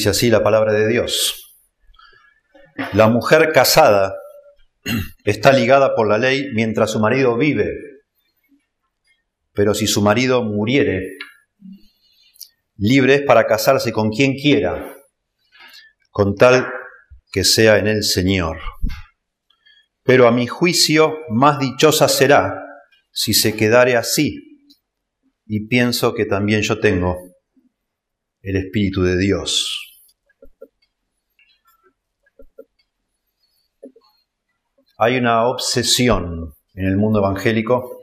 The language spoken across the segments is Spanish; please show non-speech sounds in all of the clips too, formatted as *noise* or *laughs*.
Dice así la palabra de Dios. La mujer casada está ligada por la ley mientras su marido vive, pero si su marido muriere, libre es para casarse con quien quiera, con tal que sea en el Señor. Pero a mi juicio más dichosa será si se quedare así, y pienso que también yo tengo el Espíritu de Dios. Hay una obsesión en el mundo evangélico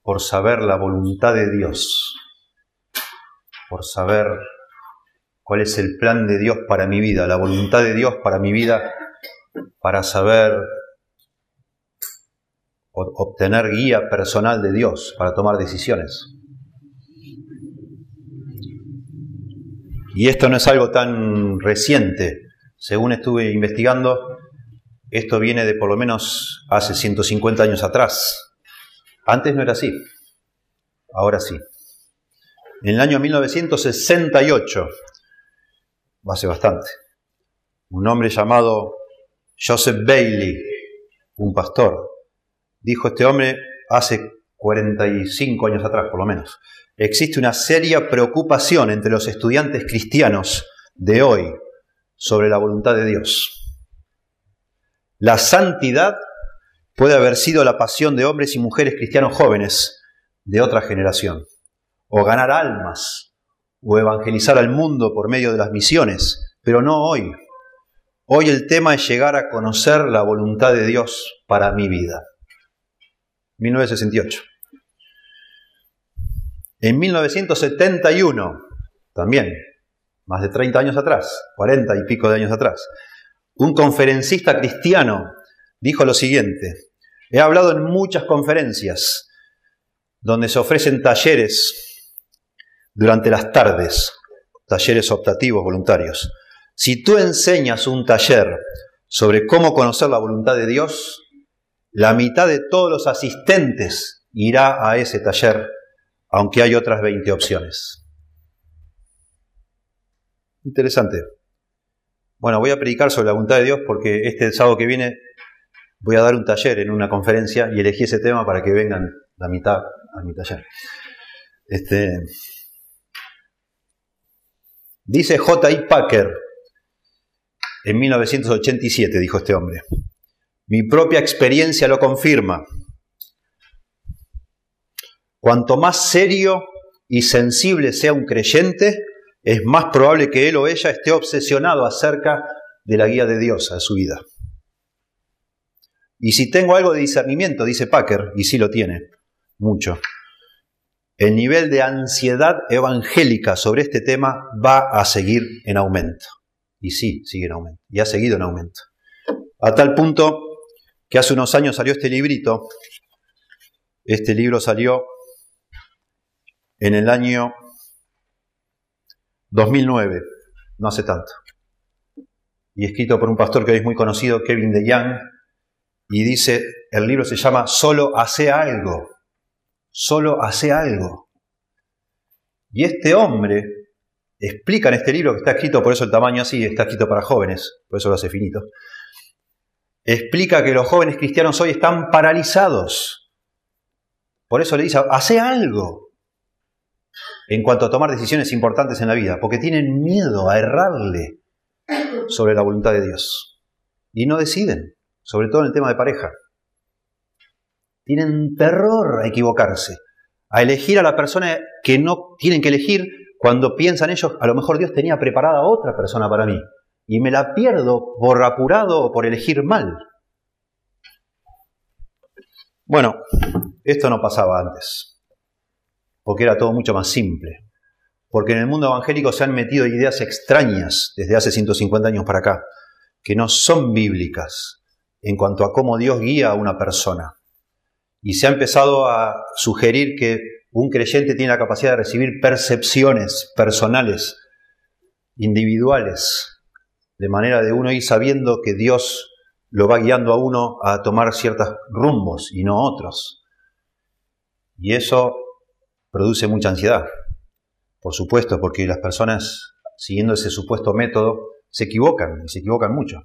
por saber la voluntad de Dios, por saber cuál es el plan de Dios para mi vida, la voluntad de Dios para mi vida, para saber obtener guía personal de Dios para tomar decisiones. Y esto no es algo tan reciente. Según estuve investigando, esto viene de por lo menos hace 150 años atrás. Antes no era así, ahora sí. En el año 1968, hace bastante, un hombre llamado Joseph Bailey, un pastor, dijo este hombre hace 45 años atrás, por lo menos, existe una seria preocupación entre los estudiantes cristianos de hoy sobre la voluntad de Dios. La santidad puede haber sido la pasión de hombres y mujeres cristianos jóvenes de otra generación, o ganar almas, o evangelizar al mundo por medio de las misiones, pero no hoy. Hoy el tema es llegar a conocer la voluntad de Dios para mi vida. 1968. En 1971, también, más de 30 años atrás, 40 y pico de años atrás, un conferencista cristiano dijo lo siguiente, he hablado en muchas conferencias donde se ofrecen talleres durante las tardes, talleres optativos voluntarios. Si tú enseñas un taller sobre cómo conocer la voluntad de Dios, la mitad de todos los asistentes irá a ese taller, aunque hay otras 20 opciones. Interesante. Bueno, voy a predicar sobre la voluntad de Dios porque este sábado que viene voy a dar un taller en una conferencia y elegí ese tema para que vengan la mitad a mi taller. Este, dice J.I. Packer, en 1987 dijo este hombre, mi propia experiencia lo confirma. Cuanto más serio y sensible sea un creyente, es más probable que él o ella esté obsesionado acerca de la guía de Dios a su vida. Y si tengo algo de discernimiento, dice Packer, y sí lo tiene, mucho, el nivel de ansiedad evangélica sobre este tema va a seguir en aumento. Y sí, sigue en aumento, y ha seguido en aumento. A tal punto que hace unos años salió este librito, este libro salió en el año 2009, no hace tanto. Y escrito por un pastor que hoy es muy conocido, Kevin DeYoung, y dice, el libro se llama Solo hace algo, solo hace algo. Y este hombre explica en este libro que está escrito, por eso el tamaño así, está escrito para jóvenes, por eso lo hace finito, explica que los jóvenes cristianos hoy están paralizados. Por eso le dice, hace algo en cuanto a tomar decisiones importantes en la vida, porque tienen miedo a errarle sobre la voluntad de Dios. Y no deciden, sobre todo en el tema de pareja. Tienen terror a equivocarse, a elegir a la persona que no tienen que elegir cuando piensan ellos, a lo mejor Dios tenía preparada a otra persona para mí, y me la pierdo por apurado o por elegir mal. Bueno, esto no pasaba antes porque era todo mucho más simple. Porque en el mundo evangélico se han metido ideas extrañas desde hace 150 años para acá, que no son bíblicas en cuanto a cómo Dios guía a una persona. Y se ha empezado a sugerir que un creyente tiene la capacidad de recibir percepciones personales, individuales, de manera de uno ir sabiendo que Dios lo va guiando a uno a tomar ciertos rumbos y no otros. Y eso produce mucha ansiedad, por supuesto, porque las personas siguiendo ese supuesto método, se equivocan, y se equivocan mucho,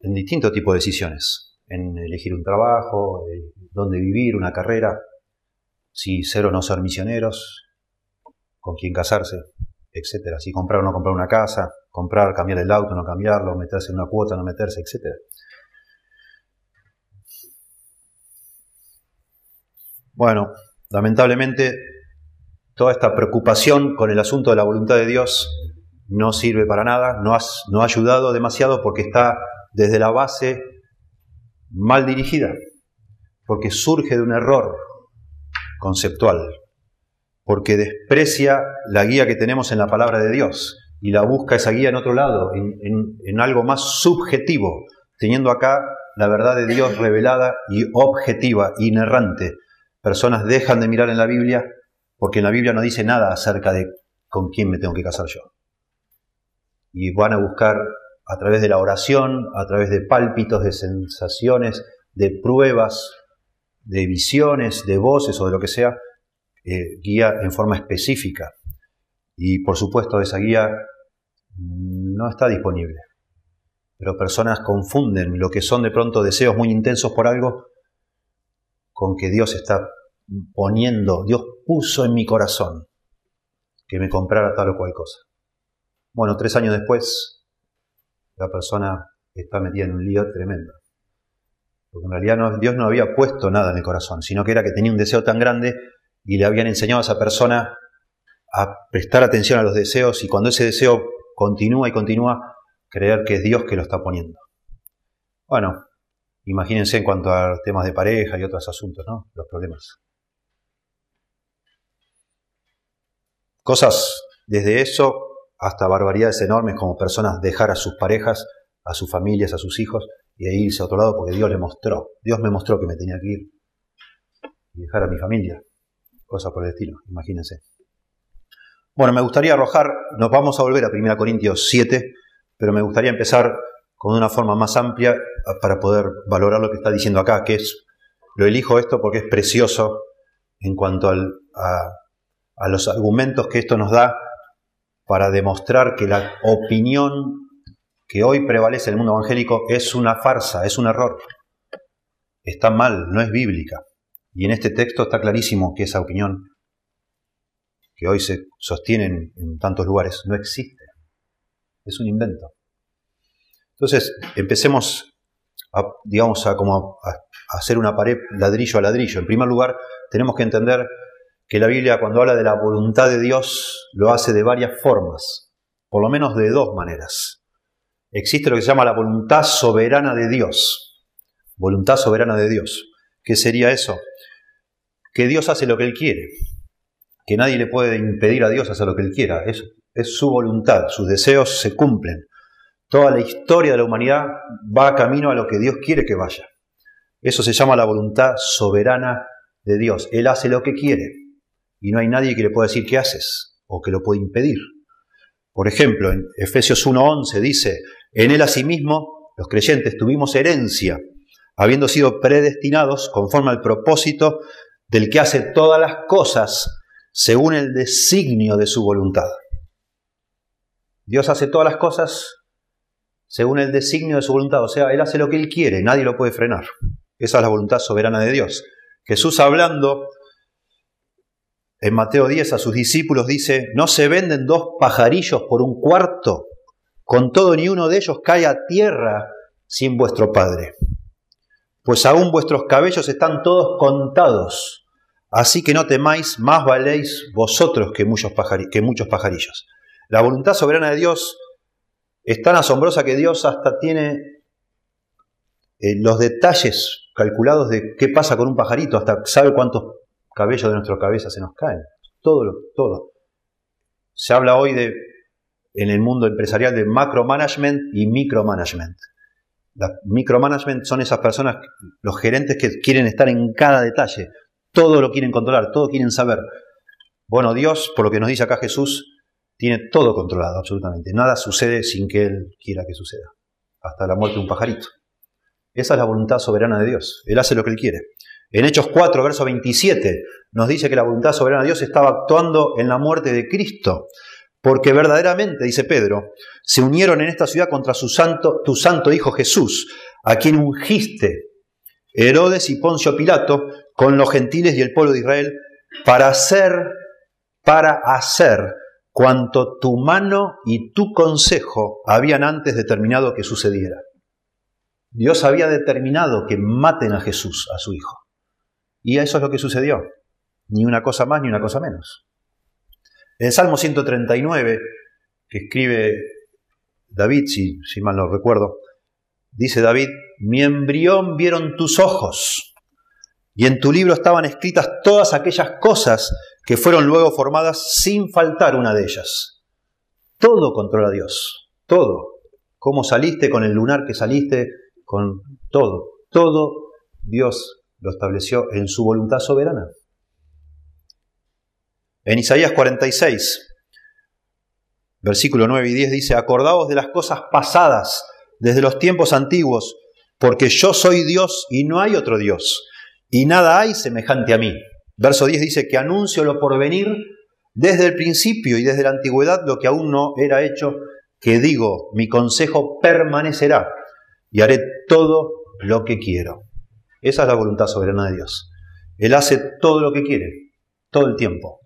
en distintos tipos de decisiones, en elegir un trabajo, dónde vivir, una carrera, si ser o no ser misioneros, con quién casarse, etcétera, si comprar o no comprar una casa, comprar, cambiar el auto, no cambiarlo, meterse en una cuota, no meterse, etcétera. Bueno, lamentablemente toda esta preocupación con el asunto de la voluntad de Dios no sirve para nada, no, ha ayudado demasiado porque está desde la base mal dirigida, porque surge de un error conceptual, porque desprecia la guía que tenemos en la palabra de Dios y la busca esa guía en otro lado, en, en algo más subjetivo, teniendo acá la verdad de Dios revelada y objetiva, inerrante. Personas dejan de mirar en la Biblia porque en la Biblia no dice nada acerca de con quién me tengo que casar yo. Y van a buscar a través de la oración, a través de pálpitos, de sensaciones, de pruebas, de visiones, de voces o de lo que sea, eh, guía en forma específica. Y por supuesto esa guía no está disponible. Pero personas confunden lo que son de pronto deseos muy intensos por algo con que Dios está poniendo, Dios puso en mi corazón que me comprara tal o cual cosa. Bueno, tres años después, la persona está metida en un lío tremendo. Porque en realidad Dios no había puesto nada en el corazón, sino que era que tenía un deseo tan grande y le habían enseñado a esa persona a prestar atención a los deseos y cuando ese deseo continúa y continúa, creer que es Dios que lo está poniendo. Bueno, imagínense en cuanto a temas de pareja y otros asuntos, ¿no? Los problemas. Cosas desde eso hasta barbaridades enormes como personas dejar a sus parejas, a sus familias, a sus hijos y irse a otro lado porque Dios le mostró. Dios me mostró que me tenía que ir y dejar a mi familia. Cosas por el estilo, imagínense. Bueno, me gustaría arrojar, nos vamos a volver a 1 Corintios 7, pero me gustaría empezar con una forma más amplia para poder valorar lo que está diciendo acá, que es, lo elijo esto porque es precioso en cuanto al, a a los argumentos que esto nos da para demostrar que la opinión que hoy prevalece en el mundo evangélico es una farsa, es un error. Está mal, no es bíblica. Y en este texto está clarísimo que esa opinión que hoy se sostiene en, tantos lugares no existe. Es un invento. Entonces, empecemos a, digamos, a, como a hacer una pared ladrillo a ladrillo. En primer lugar, tenemos que entender que la Biblia cuando habla de la voluntad de Dios lo hace de varias formas, por lo menos de dos maneras. Existe lo que se llama la voluntad soberana de Dios. Voluntad soberana de Dios. ¿Qué sería eso? Que Dios hace lo que Él quiere, que nadie le puede impedir a Dios hacer lo que Él quiera. Es, es su voluntad, sus deseos se cumplen. Toda la historia de la humanidad va camino a lo que Dios quiere que vaya. Eso se llama la voluntad soberana de Dios. Él hace lo que quiere y no hay nadie que le pueda decir qué haces o que lo pueda impedir. Por ejemplo, en Efesios 1.11 dice, en él asimismo los creyentes tuvimos herencia, habiendo sido predestinados conforme al propósito del que hace todas las cosas según el designio de su voluntad. Dios hace todas las cosas según el designio de su voluntad, o sea, Él hace lo que Él quiere, nadie lo puede frenar. Esa es la voluntad soberana de Dios. Jesús hablando en Mateo 10 a sus discípulos dice, no se venden dos pajarillos por un cuarto, con todo ni uno de ellos cae a tierra sin vuestro Padre. Pues aún vuestros cabellos están todos contados, así que no temáis, más valéis vosotros que muchos, que muchos pajarillos. La voluntad soberana de Dios es tan asombrosa que Dios hasta tiene eh, los detalles calculados de qué pasa con un pajarito, hasta sabe cuántos cabello de nuestra cabeza se nos caen. Todo, todo. Se habla hoy de, en el mundo empresarial de macromanagement y micromanagement. La micromanagement son esas personas, los gerentes que quieren estar en cada detalle, todo lo quieren controlar, todo quieren saber. Bueno, Dios, por lo que nos dice acá Jesús, tiene todo controlado, absolutamente. Nada sucede sin que Él quiera que suceda. Hasta la muerte de un pajarito. Esa es la voluntad soberana de Dios. Él hace lo que Él quiere. En Hechos 4, verso 27, nos dice que la voluntad soberana de Dios estaba actuando en la muerte de Cristo porque verdaderamente, dice Pedro, se unieron en esta ciudad contra su santo, tu santo Hijo Jesús, a quien ungiste Herodes y Poncio Pilato con los gentiles y el pueblo de Israel para hacer, para hacer cuanto tu mano y tu consejo habían antes determinado que sucediera. Dios había determinado que maten a Jesús, a su Hijo. Y eso es lo que sucedió. Ni una cosa más ni una cosa menos. En Salmo 139, que escribe David, si, si mal no recuerdo, dice David, mi embrión vieron tus ojos, y en tu libro estaban escritas todas aquellas cosas que fueron luego formadas sin faltar una de ellas. Todo controla Dios, todo. Cómo saliste con el lunar que saliste, con todo. Todo Dios lo estableció en su voluntad soberana. En Isaías 46, versículo 9 y 10 dice, acordaos de las cosas pasadas desde los tiempos antiguos, porque yo soy Dios y no hay otro Dios, y nada hay semejante a mí. Verso 10 dice que anuncio lo por venir desde el principio y desde la antigüedad lo que aún no era hecho, que digo, mi consejo permanecerá y haré todo lo que quiero. Esa es la voluntad soberana de Dios. Él hace todo lo que quiere, todo el tiempo.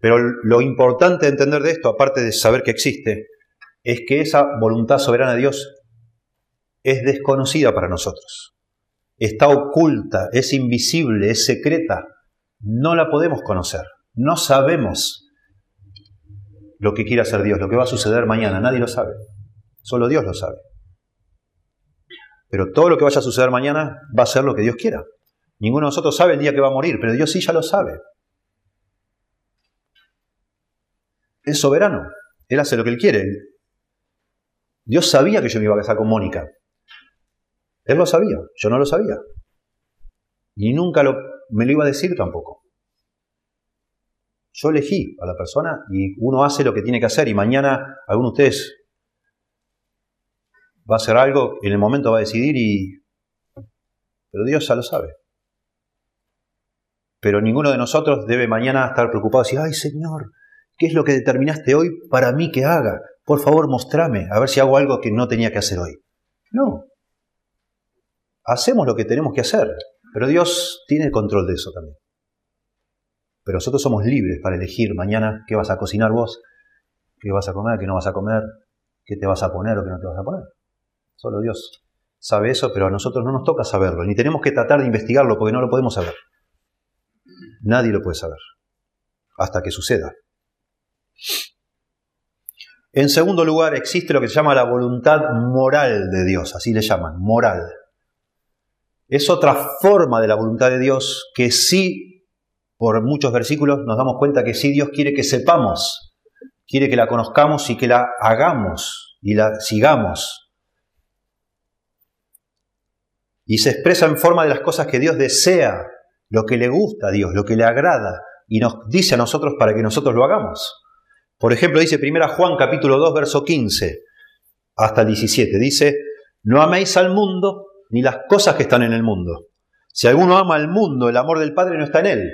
Pero lo importante de entender de esto, aparte de saber que existe, es que esa voluntad soberana de Dios es desconocida para nosotros. Está oculta, es invisible, es secreta. No la podemos conocer. No sabemos lo que quiere hacer Dios, lo que va a suceder mañana. Nadie lo sabe. Solo Dios lo sabe. Pero todo lo que vaya a suceder mañana va a ser lo que Dios quiera. Ninguno de nosotros sabe el día que va a morir, pero Dios sí ya lo sabe. Es soberano. Él hace lo que Él quiere. Dios sabía que yo me iba a casar con Mónica. Él lo sabía, yo no lo sabía. Y nunca lo, me lo iba a decir tampoco. Yo elegí a la persona y uno hace lo que tiene que hacer y mañana alguno de ustedes va a hacer algo, en el momento va a decidir y... Pero Dios ya lo sabe. Pero ninguno de nosotros debe mañana estar preocupado y decir, ay Señor, ¿qué es lo que determinaste hoy para mí que haga? Por favor, mostrame, a ver si hago algo que no tenía que hacer hoy. No, hacemos lo que tenemos que hacer, pero Dios tiene el control de eso también. Pero nosotros somos libres para elegir mañana qué vas a cocinar vos, qué vas a comer, qué no vas a comer, qué te vas a poner o qué no te vas a poner. Solo Dios sabe eso, pero a nosotros no nos toca saberlo, ni tenemos que tratar de investigarlo porque no lo podemos saber. Nadie lo puede saber, hasta que suceda. En segundo lugar, existe lo que se llama la voluntad moral de Dios, así le llaman, moral es otra forma de la voluntad de Dios que sí, por muchos versículos nos damos cuenta que sí Dios quiere que sepamos, quiere que la conozcamos y que la hagamos y la sigamos. Y se expresa en forma de las cosas que Dios desea, lo que le gusta a Dios, lo que le agrada, y nos dice a nosotros para que nosotros lo hagamos. Por ejemplo, dice 1 Juan capítulo 2, verso 15 hasta el 17, dice, no améis al mundo ni las cosas que están en el mundo. Si alguno ama al mundo, el amor del Padre no está en él.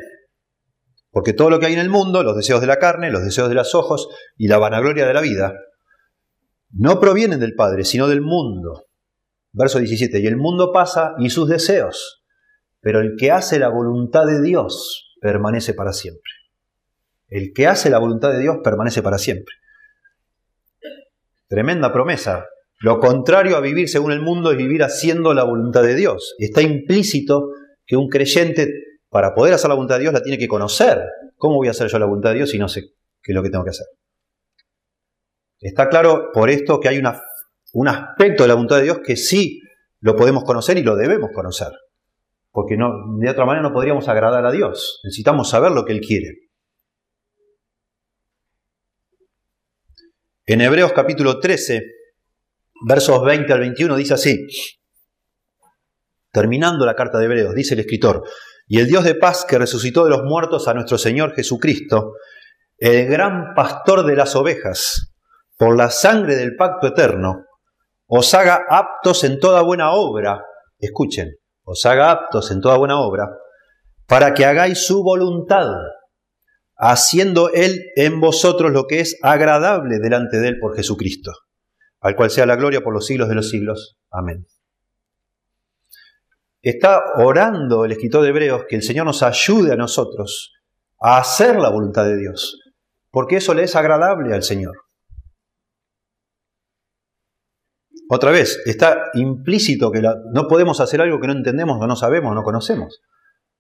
Porque todo lo que hay en el mundo, los deseos de la carne, los deseos de los ojos y la vanagloria de la vida, no provienen del Padre, sino del mundo. Verso 17, y el mundo pasa y sus deseos, pero el que hace la voluntad de Dios permanece para siempre. El que hace la voluntad de Dios permanece para siempre. Tremenda promesa lo contrario a vivir según el mundo es vivir haciendo la voluntad de Dios. Está implícito que un creyente, para poder hacer la voluntad de Dios, la tiene que conocer. ¿Cómo voy a hacer yo la voluntad de Dios si no sé qué es lo que tengo que hacer? Está claro por esto que hay un aspecto de la voluntad de Dios que sí lo podemos conocer y lo debemos conocer. Porque de otra manera no podríamos agradar a Dios. Necesitamos saber lo que Él quiere. En Hebreos capítulo 13, versos 20 al 21 dice así, terminando la carta de Hebreos, dice el escritor, y el Dios de paz que resucitó de los muertos a nuestro Señor Jesucristo, el gran pastor de las ovejas, por la sangre del pacto eterno, os haga aptos en toda buena obra, escuchen, os haga aptos en toda buena obra, para que hagáis su voluntad, haciendo Él en vosotros lo que es agradable delante de Él por Jesucristo, al cual sea la gloria por los siglos de los siglos. Amén. Está orando el escritor de Hebreos que el Señor nos ayude a nosotros a hacer la voluntad de Dios, porque eso le es agradable al Señor. Otra vez, está implícito que no podemos hacer algo que no entendemos, no sabemos, no conocemos.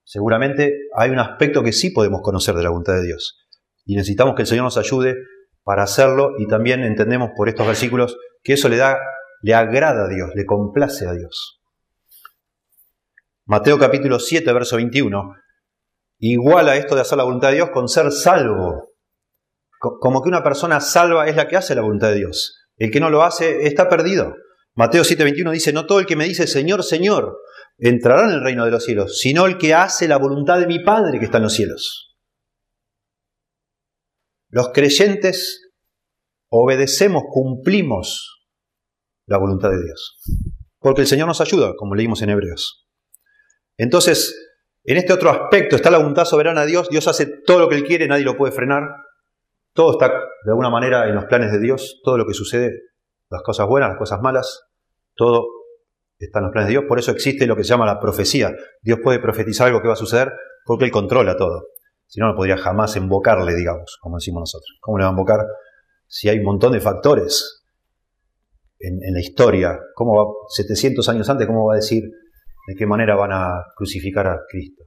Seguramente hay un aspecto que sí podemos conocer de la voluntad de Dios. Y necesitamos que el Señor nos ayude para hacerlo y también entendemos por estos versículos que eso le da, le agrada a Dios, le complace a Dios. Mateo capítulo 7, verso 21, iguala esto de hacer la voluntad de Dios con ser salvo. Como que una persona salva es la que hace la voluntad de Dios. El que no lo hace está perdido. Mateo 7:21 dice, no todo el que me dice Señor, Señor, entrará en el reino de los cielos, sino el que hace la voluntad de mi Padre que está en los cielos. Los creyentes obedecemos, cumplimos la voluntad de Dios, porque el Señor nos ayuda, como leímos en Hebreos. Entonces, en este otro aspecto está la voluntad soberana de Dios, Dios hace todo lo que Él quiere, nadie lo puede frenar, todo está de alguna manera en los planes de Dios, todo lo que sucede, las cosas buenas, las cosas malas, todo está en los planes de Dios. Por eso existe lo que se llama la profecía. Dios puede profetizar algo que va a suceder porque Él controla todo. Si no, no podría jamás invocarle, digamos, como decimos nosotros. ¿Cómo le va a invocar si hay un montón de factores en, la historia? ¿Cómo va, 700 años antes, cómo va a decir de qué manera van a crucificar a Cristo?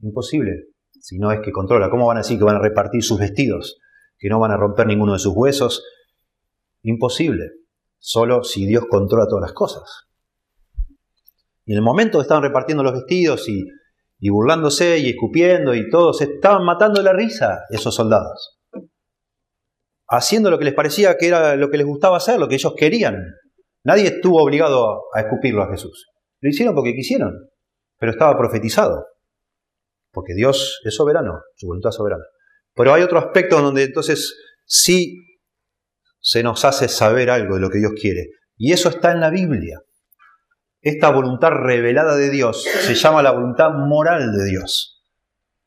Imposible si no es que controla. ¿Cómo van a decir que van a repartir sus vestidos? Que no van a romper ninguno de sus huesos. Imposible. Solo si Dios controla todas las cosas. Y en el momento que estaban repartiendo los vestidos y, y burlándose y escupiendo y todos, estaban matando la risa esos soldados. Haciendo lo que les parecía que era lo que les gustaba hacer, lo que ellos querían. Nadie estuvo obligado a escupirlo a Jesús. Lo hicieron porque quisieron, pero estaba profetizado porque Dios es soberano, su voluntad es soberana. Pero hay otro aspecto donde entonces sí se nos hace saber algo de lo que Dios quiere, y eso está en la Biblia. Esta voluntad revelada de Dios se llama la voluntad moral de Dios.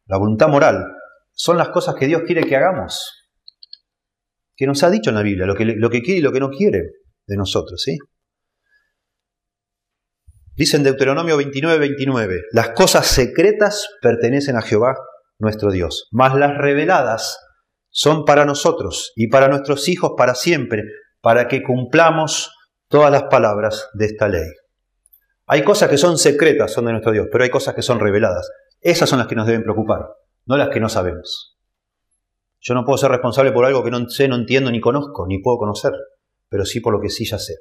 La voluntad moral son las cosas que Dios quiere que hagamos, que nos ha dicho en la Biblia, lo que, lo que quiere y lo que no quiere de nosotros, ¿sí? Dice en Deuteronomio 29, 29, las cosas secretas pertenecen a Jehová nuestro Dios, mas las reveladas son para nosotros y para nuestros hijos para siempre, para que cumplamos todas las palabras de esta ley. Hay cosas que son secretas, son de nuestro Dios, pero hay cosas que son reveladas. Esas son las que nos deben preocupar, no las que no sabemos. Yo no puedo ser responsable por algo que no sé, no entiendo, ni conozco, ni puedo conocer, pero sí por lo que sí ya sé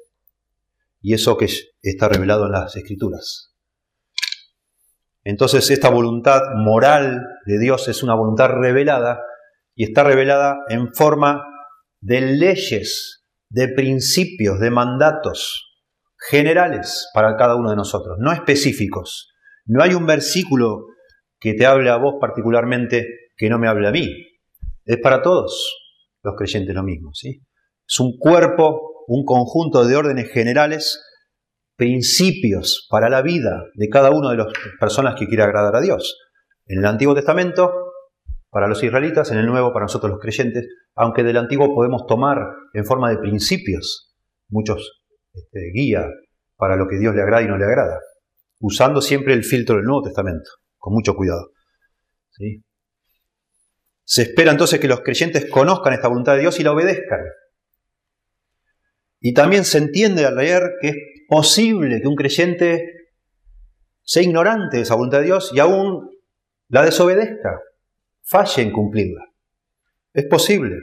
y eso que está revelado en las escrituras. Entonces esta voluntad moral de Dios es una voluntad revelada y está revelada en forma de leyes, de principios, de mandatos generales para cada uno de nosotros, no específicos. No hay un versículo que te hable a vos particularmente que no me hable a mí. Es para todos los creyentes lo mismo, ¿sí? Es un cuerpo un conjunto de órdenes generales, principios para la vida de cada una de las personas que quiere agradar a Dios. En el Antiguo Testamento, para los israelitas, en el Nuevo, para nosotros los creyentes, aunque del Antiguo podemos tomar en forma de principios muchos este, guía para lo que Dios le agrada y no le agrada, usando siempre el filtro del Nuevo Testamento, con mucho cuidado. Se espera entonces que los creyentes conozcan esta voluntad de Dios y la obedezcan. Y también se entiende al leer que es posible que un creyente sea ignorante de esa voluntad de Dios y aún la desobedezca, falle en cumplirla. Es posible.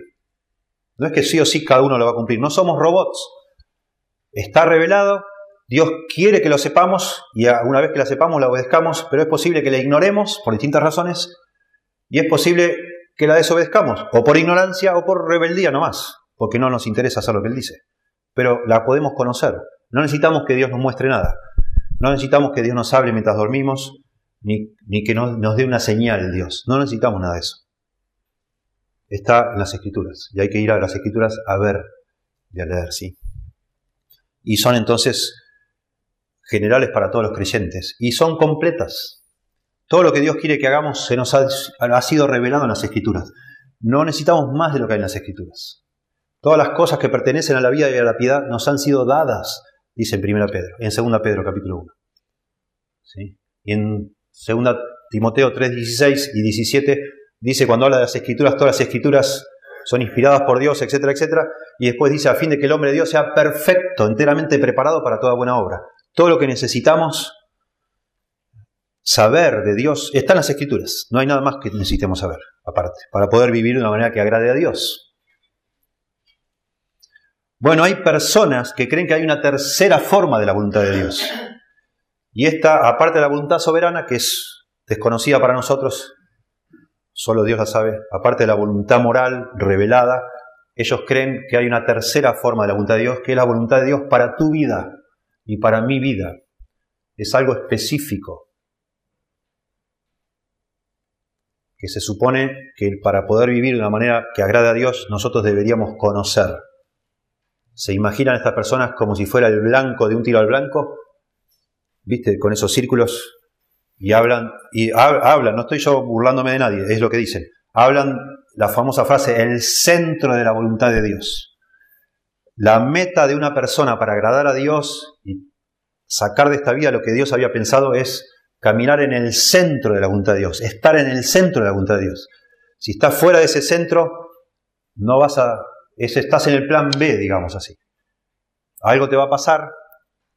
No es que sí o sí cada uno lo va a cumplir. No somos robots. Está revelado, Dios quiere que lo sepamos y una vez que la sepamos la obedezcamos, pero es posible que la ignoremos por distintas razones y es posible que la desobedezcamos, o por ignorancia o por rebeldía nomás, porque no nos interesa hacer lo que Él dice pero la podemos conocer. No necesitamos que Dios nos muestre nada. No necesitamos que Dios nos hable mientras dormimos, ni, que nos, nos dé una señal Dios. No necesitamos nada de eso. Está en las escrituras. Y hay que ir a las escrituras a ver y a leer, sí. Y son entonces generales para todos los creyentes. Y son completas. Todo lo que Dios quiere que hagamos se nos ha, sido revelado en las Escrituras. No necesitamos más de lo que hay en las Escrituras. Todas las cosas que pertenecen a la vida y a la piedad nos han sido dadas, dice en 1 Pedro, en 2 Pedro capítulo 1. ¿Sí? Y en 2 Timoteo 3, 16 y 17 dice cuando habla de las escrituras, todas las escrituras son inspiradas por Dios, etcétera, etcétera. Y después dice a fin de que el hombre de Dios sea perfecto, enteramente preparado para toda buena obra. Todo lo que necesitamos saber de Dios está en las escrituras. No hay nada más que necesitemos saber, aparte, para poder vivir de una manera que agrade a Dios. Bueno, hay personas que creen que hay una tercera forma de la voluntad de Dios. Y esta, aparte de la voluntad soberana, que es desconocida para nosotros, solo Dios la sabe, aparte de la voluntad moral revelada, ellos creen que hay una tercera forma de la voluntad de Dios, que es la voluntad de Dios para tu vida y para mi vida. Es algo específico, que se supone que para poder vivir de una manera que agrade a Dios, nosotros deberíamos conocer. ¿Se imaginan estas personas como si fuera el blanco de un tiro al blanco? ¿Viste? Con esos círculos. Y hablan, y hablan, no estoy yo burlándome de nadie, es lo que dicen. Hablan la famosa frase, el centro de la voluntad de Dios. La meta de una persona para agradar a Dios y sacar de esta vida lo que Dios había pensado es caminar en el centro de la voluntad de Dios, estar en el centro de la voluntad de Dios. Si estás fuera de ese centro, no vas a, estás en el plan B, digamos así. Algo te va a pasar,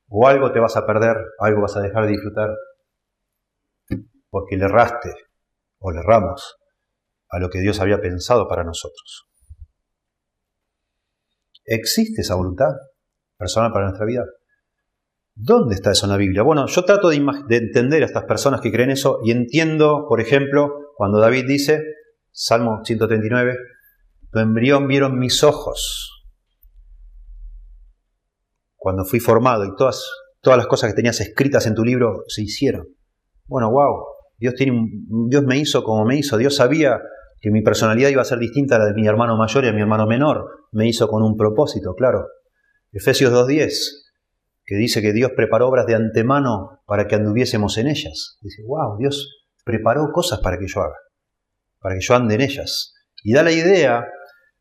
o algo te vas a perder, algo vas a dejar de disfrutar, porque le erraste o le erramos a lo que Dios había pensado para nosotros. ¿Existe esa voluntad personal para nuestra vida? ¿Dónde está eso en la Biblia? Bueno, yo trato de, de, entender a estas personas que creen eso y entiendo, por ejemplo, cuando David dice, Salmo 139, tu embrión vieron mis ojos, cuando fui formado y todas, todas las cosas que tenías escritas en tu libro se hicieron. Bueno, wow, Dios, tiene, Dios me hizo como me hizo, Dios sabía que mi personalidad iba a ser distinta a la de mi hermano mayor y a mi hermano menor, me hizo con un propósito, claro. Efesios 2.10, que dice que Dios preparó obras de antemano para que anduviésemos en ellas. Dice, wow, Dios preparó cosas para que yo haga, para que yo ande en ellas. Y da la idea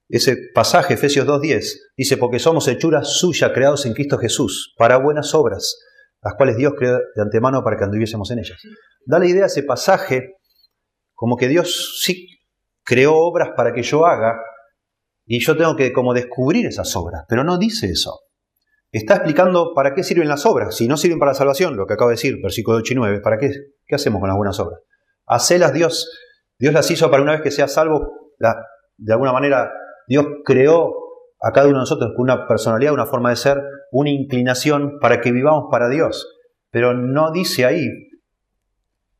ese pasaje, Efesios 2.10, dice, porque somos hechuras suyas creados en Cristo Jesús, para buenas obras, las cuales Dios creó de antemano para que anduviésemos en ellas. Da la idea ese pasaje como que Dios sí creó obras para que yo haga y yo tengo que como descubrir esas obras, pero no dice eso. Está explicando para qué sirven las obras. Si no sirven para la salvación, lo que acabo de decir, versículo 8 y 9, ¿para qué? ¿Qué hacemos con las buenas obras? Hacelas Dios. Dios las hizo para una vez que sea salvo, de alguna manera Dios creó a cada uno de nosotros con una personalidad, una forma de ser, una inclinación para que vivamos para Dios. Pero no dice ahí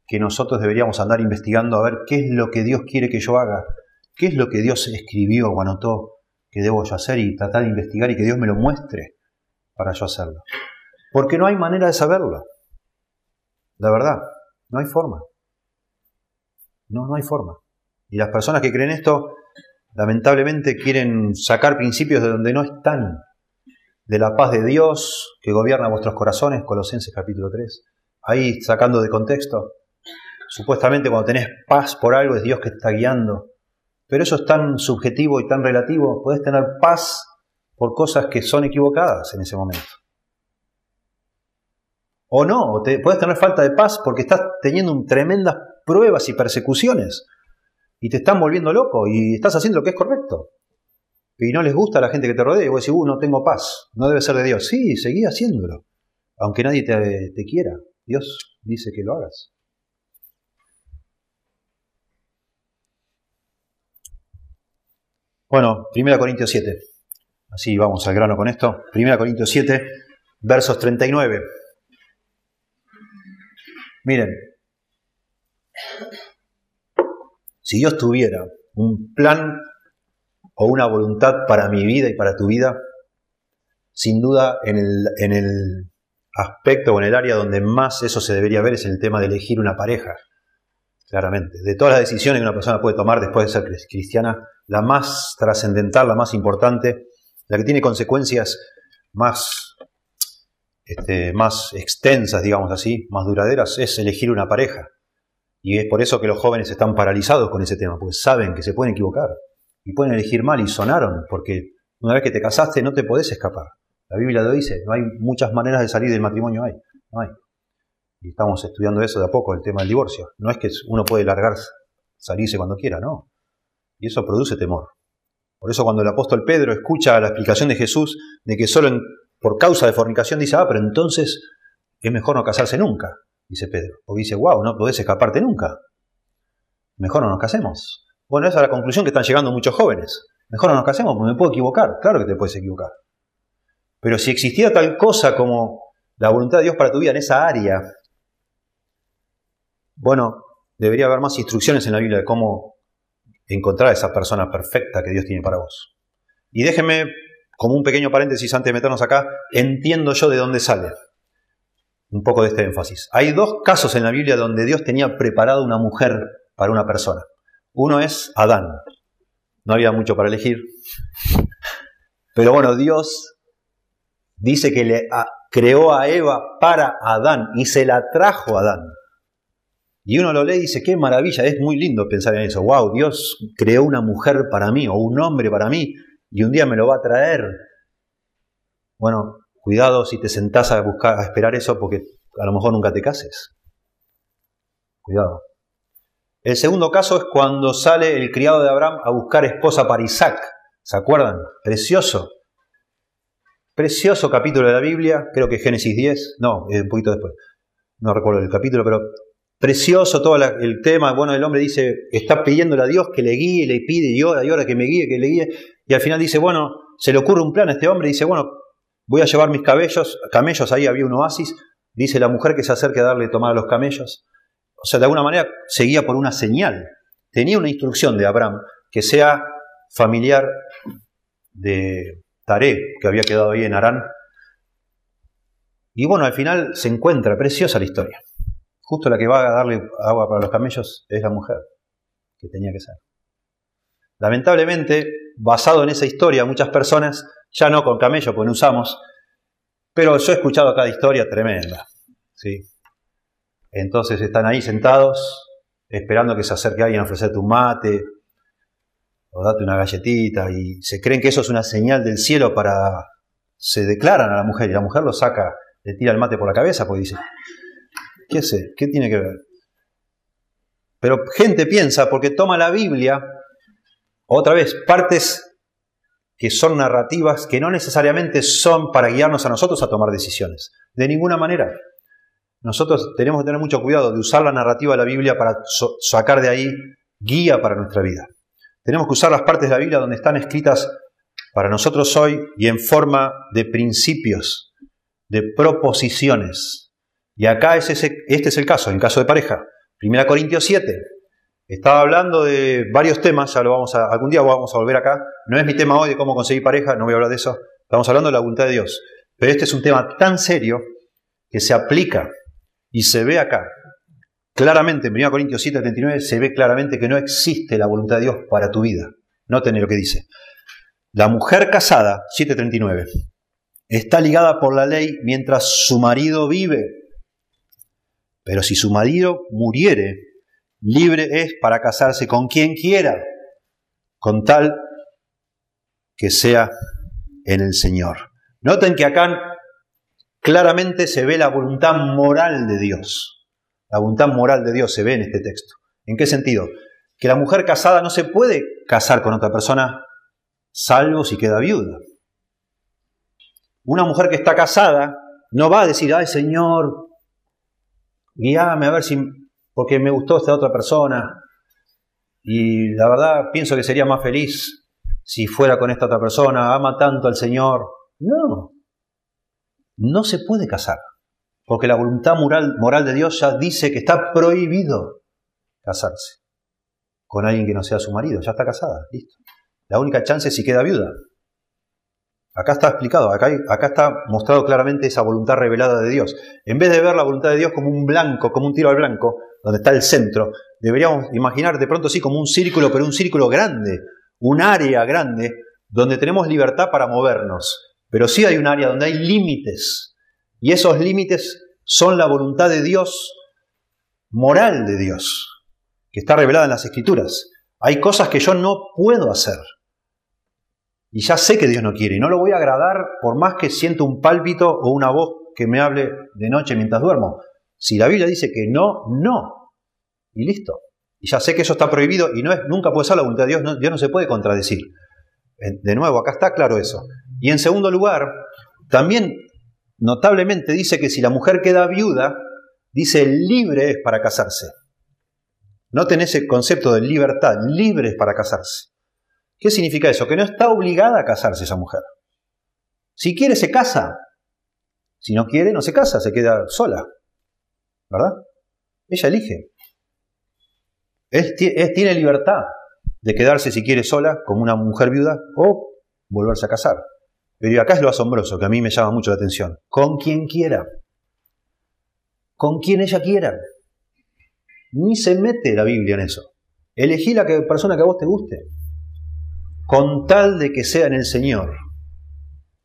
que nosotros deberíamos andar investigando a ver qué es lo que Dios quiere que yo haga, qué es lo que Dios escribió o anotó que debo yo hacer y tratar de investigar y que Dios me lo muestre para yo hacerlo. Porque no hay manera de saberlo. La verdad, no hay forma. No, no hay forma. Y las personas que creen esto lamentablemente quieren sacar principios de donde no están. De la paz de Dios que gobierna vuestros corazones, Colosenses capítulo 3. Ahí sacando de contexto. Supuestamente cuando tenés paz por algo es Dios que está guiando. Pero eso es tan subjetivo y tan relativo. Podés tener paz por cosas que son equivocadas en ese momento. O no, o te, puedes tener falta de paz porque estás teniendo tremendas pruebas y persecuciones y te están volviendo loco y estás haciendo lo que es correcto. Y no les gusta a la gente que te rodea y vos decís, uh, no tengo paz, no debe ser de Dios. Sí, seguí haciéndolo, aunque nadie te, te quiera. Dios dice que lo hagas. Bueno, 1 Corintios 7. Así vamos al grano con esto. 1 Corintios 7, versos 39. Miren, si Dios tuviera un plan o una voluntad para mi vida y para tu vida, sin duda en el, aspecto o en el área donde más eso se debería ver es en el tema de elegir una pareja, claramente. De todas las decisiones que una persona puede tomar después de ser cristiana, la más trascendental, la más importante, la que tiene consecuencias más, este, más extensas, digamos así, más duraderas, es elegir una pareja. Y es por eso que los jóvenes están paralizados con ese tema, porque saben que se pueden equivocar y pueden elegir mal y sonaron, porque una vez que te casaste no te podés escapar. La Biblia lo dice, no hay muchas maneras de salir del matrimonio, hay, no hay. Y estamos estudiando eso de a poco, el tema del divorcio. No es que uno puede largarse, salirse cuando quiera, no. Y eso produce temor. Por eso cuando el apóstol Pedro escucha la explicación de Jesús de que solo por causa de fornicación dice, ah, pero entonces es mejor no casarse nunca, dice Pedro. O dice, wow, no podés escaparte nunca. Mejor no nos casemos. Bueno, esa es la conclusión que están llegando muchos jóvenes. Mejor no nos casemos, porque me puedo equivocar. Claro que te puedes equivocar. Pero si existía tal cosa como la voluntad de Dios para tu vida en esa área, bueno, debería haber más instrucciones en la Biblia de cómo encontrar a esa persona perfecta que Dios tiene para vos. Y déjenme, como un pequeño paréntesis antes de meternos acá, entiendo yo de dónde sale un poco de este énfasis. Hay dos casos en la Biblia donde Dios tenía preparado una mujer para una persona. Uno es Adán. No había mucho para elegir. Pero bueno, Dios dice que le creó a Eva para Adán y se la trajo a Adán. Y uno lo lee y dice, qué maravilla, es muy lindo pensar en eso. Wow, Dios creó una mujer para mí o un hombre para mí y un día me lo va a traer. Bueno, cuidado si te sentás a buscar, a esperar eso porque a lo mejor nunca te cases. Cuidado. El segundo caso es cuando sale el criado de Abraham a buscar esposa para Isaac. ¿Se acuerdan? Precioso. Precioso capítulo de la Biblia, creo que Génesis 10, no, un poquito después, no recuerdo el capítulo, pero Precioso todo el tema. Bueno, el hombre dice, está pidiéndole a Dios que le guíe, le pide y ora y ora que me guíe, que le guíe. Y al final dice, bueno, se le ocurre un plan a este hombre. Dice, bueno, voy a llevar mis cabellos, camellos, ahí había un oasis. Dice la mujer que se acerque a darle tomar a los camellos. O sea, de alguna manera seguía por una señal. Tenía una instrucción de Abraham que sea familiar de Taré, que había quedado ahí en Arán. Y bueno, al final se encuentra, preciosa la historia justo la que va a darle agua para los camellos es la mujer, que tenía que ser. Lamentablemente, basado en esa historia, muchas personas, ya no con camellos, porque no usamos, pero yo he escuchado cada historia tremenda. ¿sí? Entonces están ahí sentados, esperando que se acerque alguien a ofrecerte un mate, o date una galletita, y se creen que eso es una señal del cielo para... Se declaran a la mujer, y la mujer lo saca, le tira el mate por la cabeza, porque dice, ¿Qué sé? ¿Qué tiene que ver? Pero gente piensa, porque toma la Biblia, otra vez, partes que son narrativas que no necesariamente son para guiarnos a nosotros a tomar decisiones. De ninguna manera. Nosotros tenemos que tener mucho cuidado de usar la narrativa de la Biblia para sacar de ahí guía para nuestra vida. Tenemos que usar las partes de la Biblia donde están escritas para nosotros hoy y en forma de principios, de proposiciones, y acá es ese, este es el caso, en caso de pareja. Primera Corintios 7. Estaba hablando de varios temas, ya lo vamos a, algún día vamos a volver acá. No es mi tema hoy de cómo conseguir pareja, no voy a hablar de eso. Estamos hablando de la voluntad de Dios. Pero este es un tema tan serio que se aplica y se ve acá. Claramente, en 1 Corintios 7, 39, se ve claramente que no existe la voluntad de Dios para tu vida. Noten lo que dice. La mujer casada, 7.39, está ligada por la ley mientras su marido vive. Pero si su marido muriere, libre es para casarse con quien quiera, con tal que sea en el Señor. Noten que acá claramente se ve la voluntad moral de Dios. La voluntad moral de Dios se ve en este texto. ¿En qué sentido? Que la mujer casada no se puede casar con otra persona salvo si queda viuda. Una mujer que está casada no va a decir, ay Señor, guíame a ver si, porque me gustó esta otra persona y la verdad pienso que sería más feliz si fuera con esta otra persona, ama tanto al Señor. No, no se puede casar, porque la voluntad moral, moral de Dios ya dice que está prohibido casarse con alguien que no sea su marido, ya está casada, listo. La única chance es si queda viuda. Acá está explicado, acá, acá, está mostrado claramente esa voluntad revelada de Dios. En vez de ver la voluntad de Dios como un blanco, como un tiro al blanco, donde está el centro, deberíamos imaginar de pronto sí como un círculo, pero un círculo grande, un área grande, donde tenemos libertad para movernos. Pero sí hay un área donde hay límites. Y esos límites son la voluntad de Dios, moral de Dios. que está revelada en las escrituras. Hay cosas que yo no puedo hacer. Y ya sé que Dios no quiere y no lo voy a agradar por más que siento un pálpito o una voz que me hable de noche mientras duermo. Si la Biblia dice que no, no. Y listo. Y ya sé que eso está prohibido y no es, nunca puede ser la voluntad de Dios. Dios no se puede contradecir. De nuevo, acá está claro eso. Y en segundo lugar, también notablemente dice que si la mujer queda viuda, dice libre es para casarse. No tenés el concepto de libertad, libre es para casarse. ¿Qué significa eso? Que no está obligada a casarse esa mujer. Si quiere, se casa. Si no quiere, no se casa, se queda sola. ¿Verdad? Ella elige. tiene libertad de quedarse si quiere sola como una mujer viuda o volverse a casar. Pero acá es lo asombroso que a mí me llama mucho la atención. Con quien quiera. Con quien ella quiera. Ni se mete la Biblia en eso. Elegí la persona que a vos te guste. Con tal de que sea en el Señor.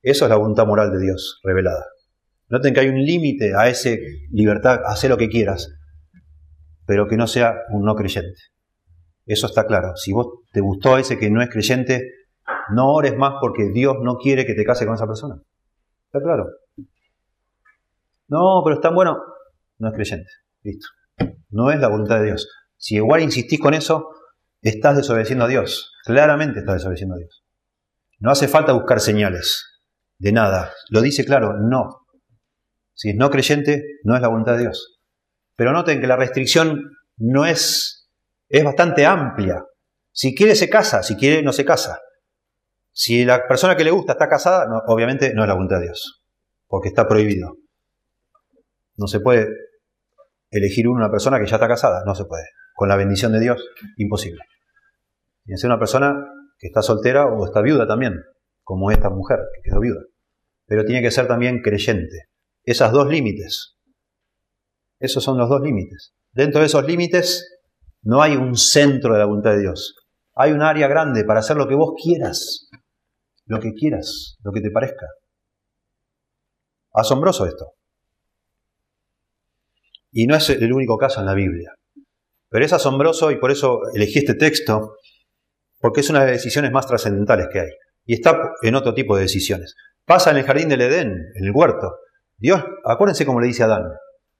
Eso es la voluntad moral de Dios revelada. Noten que hay un límite a esa libertad, hacer lo que quieras, pero que no sea un no creyente. Eso está claro. Si vos te gustó ese que no es creyente, no ores más porque Dios no quiere que te case con esa persona. ¿Está claro? No, pero está bueno. No es creyente. Listo. No es la voluntad de Dios. Si igual insistís con eso, estás desobedeciendo a Dios. Claramente estás desobedeciendo a Dios. No hace falta buscar señales de nada. Lo dice claro, no. Si es no creyente, no es la voluntad de Dios. Pero noten que la restricción no es, es bastante amplia. Si quiere se casa, si quiere no se casa. Si la persona que le gusta está casada, obviamente no es la voluntad de Dios, porque está prohibido. No se puede elegir una persona que ya está casada, no se puede. Con la bendición de Dios, imposible. Que ser una persona que está soltera o está viuda también, como esta mujer que quedó viuda. Pero tiene que ser también creyente esas dos límites. Esos son los dos límites. Dentro de esos límites no hay un centro de la voluntad de Dios. Hay un área grande para hacer lo que vos quieras. Lo que quieras, lo que te parezca. Asombroso esto. Y no es el único caso en la Biblia. Pero es asombroso y por eso elegí este texto, porque es una de las decisiones más trascendentales que hay. Y está en otro tipo de decisiones. Pasa en el jardín del Edén, en el huerto. Dios, acuérdense como le dice a Adán,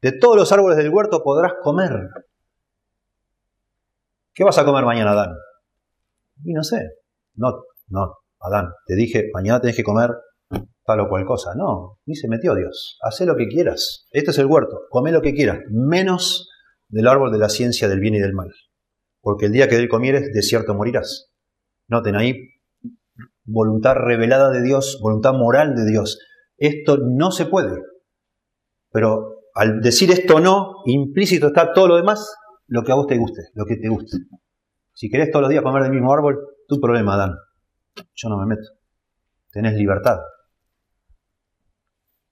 de todos los árboles del huerto podrás comer. ¿Qué vas a comer mañana, Adán? Y no sé. No, no, Adán, te dije, mañana tenés que comer tal o cual cosa. No, ni se metió Dios. Haz lo que quieras. Este es el huerto. Come lo que quieras, menos del árbol de la ciencia del bien y del mal. Porque el día que de él comieres, de cierto morirás. Noten ahí, voluntad revelada de Dios, voluntad moral de Dios. Esto no se puede. Pero al decir esto no, implícito está todo lo demás, lo que a vos te guste, lo que te guste. Si querés todos los días comer del mismo árbol, tu problema, Adán. Yo no me meto. Tenés libertad.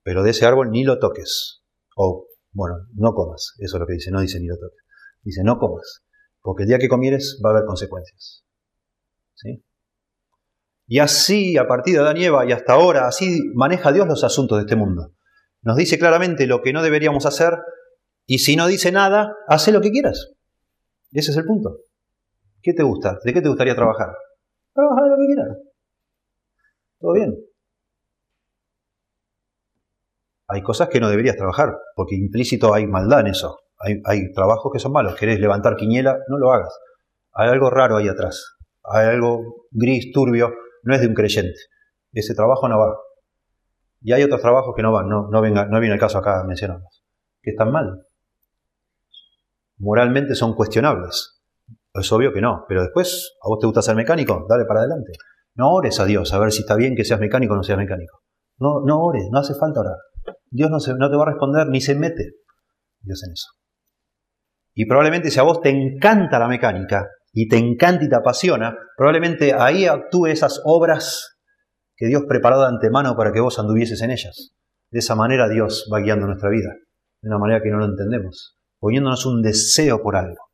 Pero de ese árbol ni lo toques. O, bueno, no comas. Eso es lo que dice, no dice ni lo toques. Dice, no comas. Porque el día que comieres va a haber consecuencias. ¿Sí? Y así, a partir de Adán y Eva y hasta ahora, así maneja Dios los asuntos de este mundo. Nos dice claramente lo que no deberíamos hacer y si no dice nada, hace lo que quieras. Ese es el punto. ¿Qué te gusta? ¿De qué te gustaría trabajar? Trabajar de lo que quieras. Todo bien. Hay cosas que no deberías trabajar, porque implícito hay maldad en eso. Hay, trabajos que son malos. ¿Querés levantar quiñela? No lo hagas. Hay algo raro ahí atrás. Hay algo gris, turbio. No es de un creyente. Ese trabajo no va. Y hay otros trabajos que no van, no, venga, no viene el caso acá mencionarlos, que están mal. Moralmente son cuestionables. Es obvio que no, pero después, ¿a vos te gusta ser mecánico? Dale para adelante. No ores a Dios a ver si está bien que seas mecánico o no seas mecánico. No, no ores, no hace falta orar. Dios no, te va a responder ni se mete Dios en eso. Y probablemente si a vos te encanta la mecánica y te encanta y te apasiona, probablemente ahí actúe esas obras que Dios preparó de antemano para que vos anduvieses en ellas. De esa manera Dios va guiando nuestra vida, de una manera que no lo entendemos, poniéndonos un deseo por algo.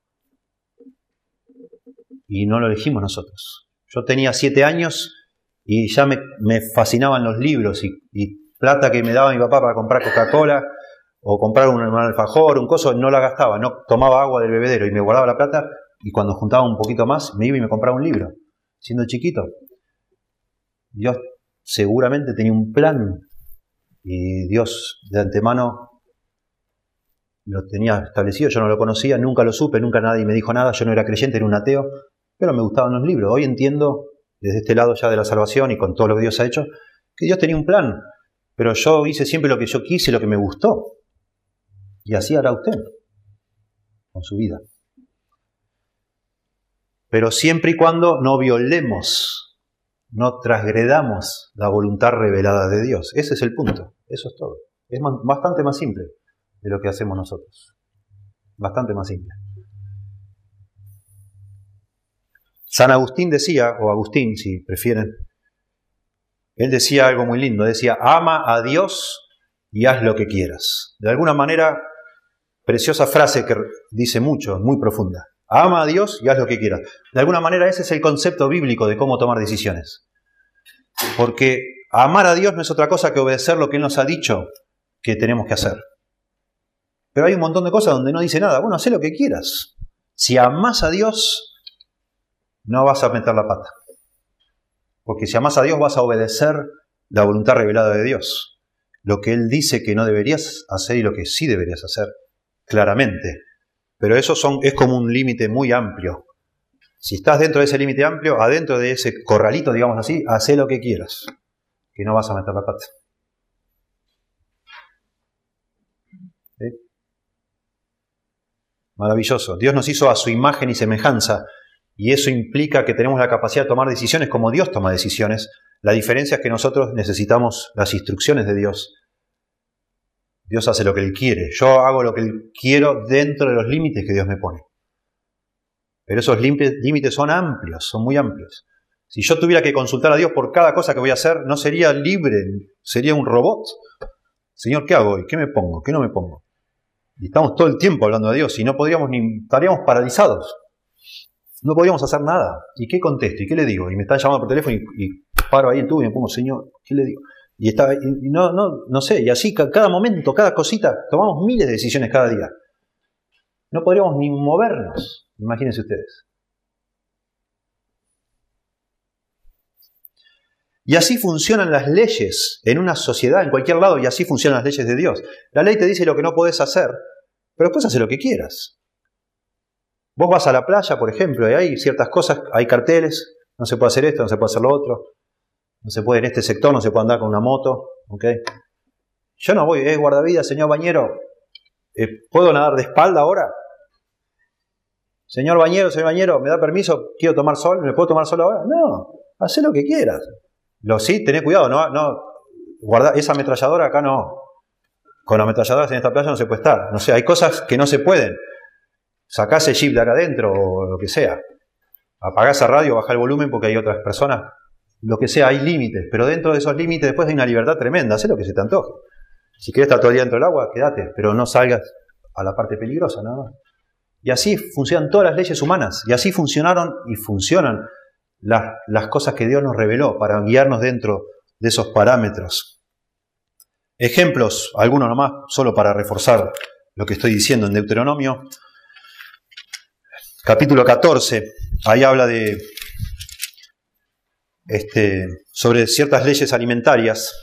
Y no lo elegimos nosotros. Yo tenía siete años y ya me, fascinaban los libros y, plata que me daba mi papá para comprar Coca-Cola o comprar un, alfajor, un coso, no la gastaba, no tomaba agua del bebedero y me guardaba la plata y cuando juntaba un poquito más, me iba y me compraba un libro, siendo chiquito. Dios seguramente tenía un plan y Dios de antemano lo tenía establecido, yo no lo conocía, nunca lo supe, nunca nadie me dijo nada, yo no era creyente, era un ateo, pero me gustaban los libros. Hoy entiendo, desde este lado ya de la salvación y con todo lo que Dios ha hecho, que Dios tenía un plan, pero yo hice siempre lo que yo quise, lo que me gustó. Y así hará usted con su vida. Pero siempre y cuando no violemos, no transgredamos la voluntad revelada de Dios. Ese es el punto. Eso es todo. Es bastante más simple de lo que hacemos nosotros. Bastante más simple. San Agustín decía, o Agustín si prefieren, él decía algo muy lindo, decía, ama a Dios y haz lo que quieras. De alguna manera, preciosa frase que dice mucho, muy profunda. Ama a Dios y haz lo que quieras. De alguna manera ese es el concepto bíblico de cómo tomar decisiones. Porque amar a Dios no es otra cosa que obedecer lo que Él nos ha dicho que tenemos que hacer. Pero hay un montón de cosas donde no dice nada. Bueno, haz lo que quieras. Si amas a Dios, no vas a meter la pata. Porque si amas a Dios vas a obedecer la voluntad revelada de Dios. Lo que Él dice que no deberías hacer y lo que sí deberías hacer, claramente. Pero eso son, es como un límite muy amplio. Si estás dentro de ese límite amplio, adentro de ese corralito, digamos así, haz lo que quieras, que no vas a meter la pata. Maravilloso. Dios nos hizo a su imagen y semejanza y eso implica que tenemos la capacidad de tomar decisiones como Dios toma decisiones. La diferencia es que nosotros necesitamos las instrucciones de Dios. Dios hace lo que Él quiere. Yo hago lo que Él quiero dentro de los límites que Dios me pone. Pero esos límites son amplios, son muy amplios. Si yo tuviera que consultar a Dios por cada cosa que voy a hacer, no sería libre, sería un robot. Señor, ¿qué hago hoy? ¿Qué me pongo? ¿Qué no me pongo? Y estamos todo el tiempo hablando de Dios y no podríamos ni, estaríamos paralizados. No podíamos hacer nada. ¿Y qué contesto? ¿Y qué le digo? Y me están llamando por teléfono y, paro ahí en tubo y me pongo, Señor, ¿qué le digo? Y, está, y no, no, no sé, y así cada momento, cada cosita, tomamos miles de decisiones cada día. No podríamos ni movernos, imagínense ustedes. Y así funcionan las leyes en una sociedad, en cualquier lado, y así funcionan las leyes de Dios. La ley te dice lo que no puedes hacer, pero después hace lo que quieras. Vos vas a la playa, por ejemplo, y hay ciertas cosas, hay carteles, no se puede hacer esto, no se puede hacer lo otro, no se puede en este sector, no se puede andar con una moto, ¿ok? Yo no voy, es guardavidas, señor bañero, eh, ¿puedo nadar de espalda ahora? Señor bañero, señor bañero, ¿me da permiso? ¿Quiero tomar sol? ¿Me puedo tomar sol ahora? No, haz lo que quieras. Lo sí, tenés cuidado, no, no, guarda, esa ametralladora acá no. Con ametralladoras en esta playa no se puede estar. No sé, hay cosas que no se pueden sacás el jeep de acá adentro o lo que sea. Apagás la radio, bajá el volumen porque hay otras personas. Lo que sea, hay límites, pero dentro de esos límites después hay una libertad tremenda. Haz lo que se te antoje. Si quieres estar todo el día dentro del agua, quédate, pero no salgas a la parte peligrosa nada más. Y así funcionan todas las leyes humanas. Y así funcionaron y funcionan las, las cosas que Dios nos reveló para guiarnos dentro de esos parámetros. Ejemplos, algunos nomás, solo para reforzar lo que estoy diciendo en Deuteronomio capítulo 14, ahí habla de este, sobre ciertas leyes alimentarias.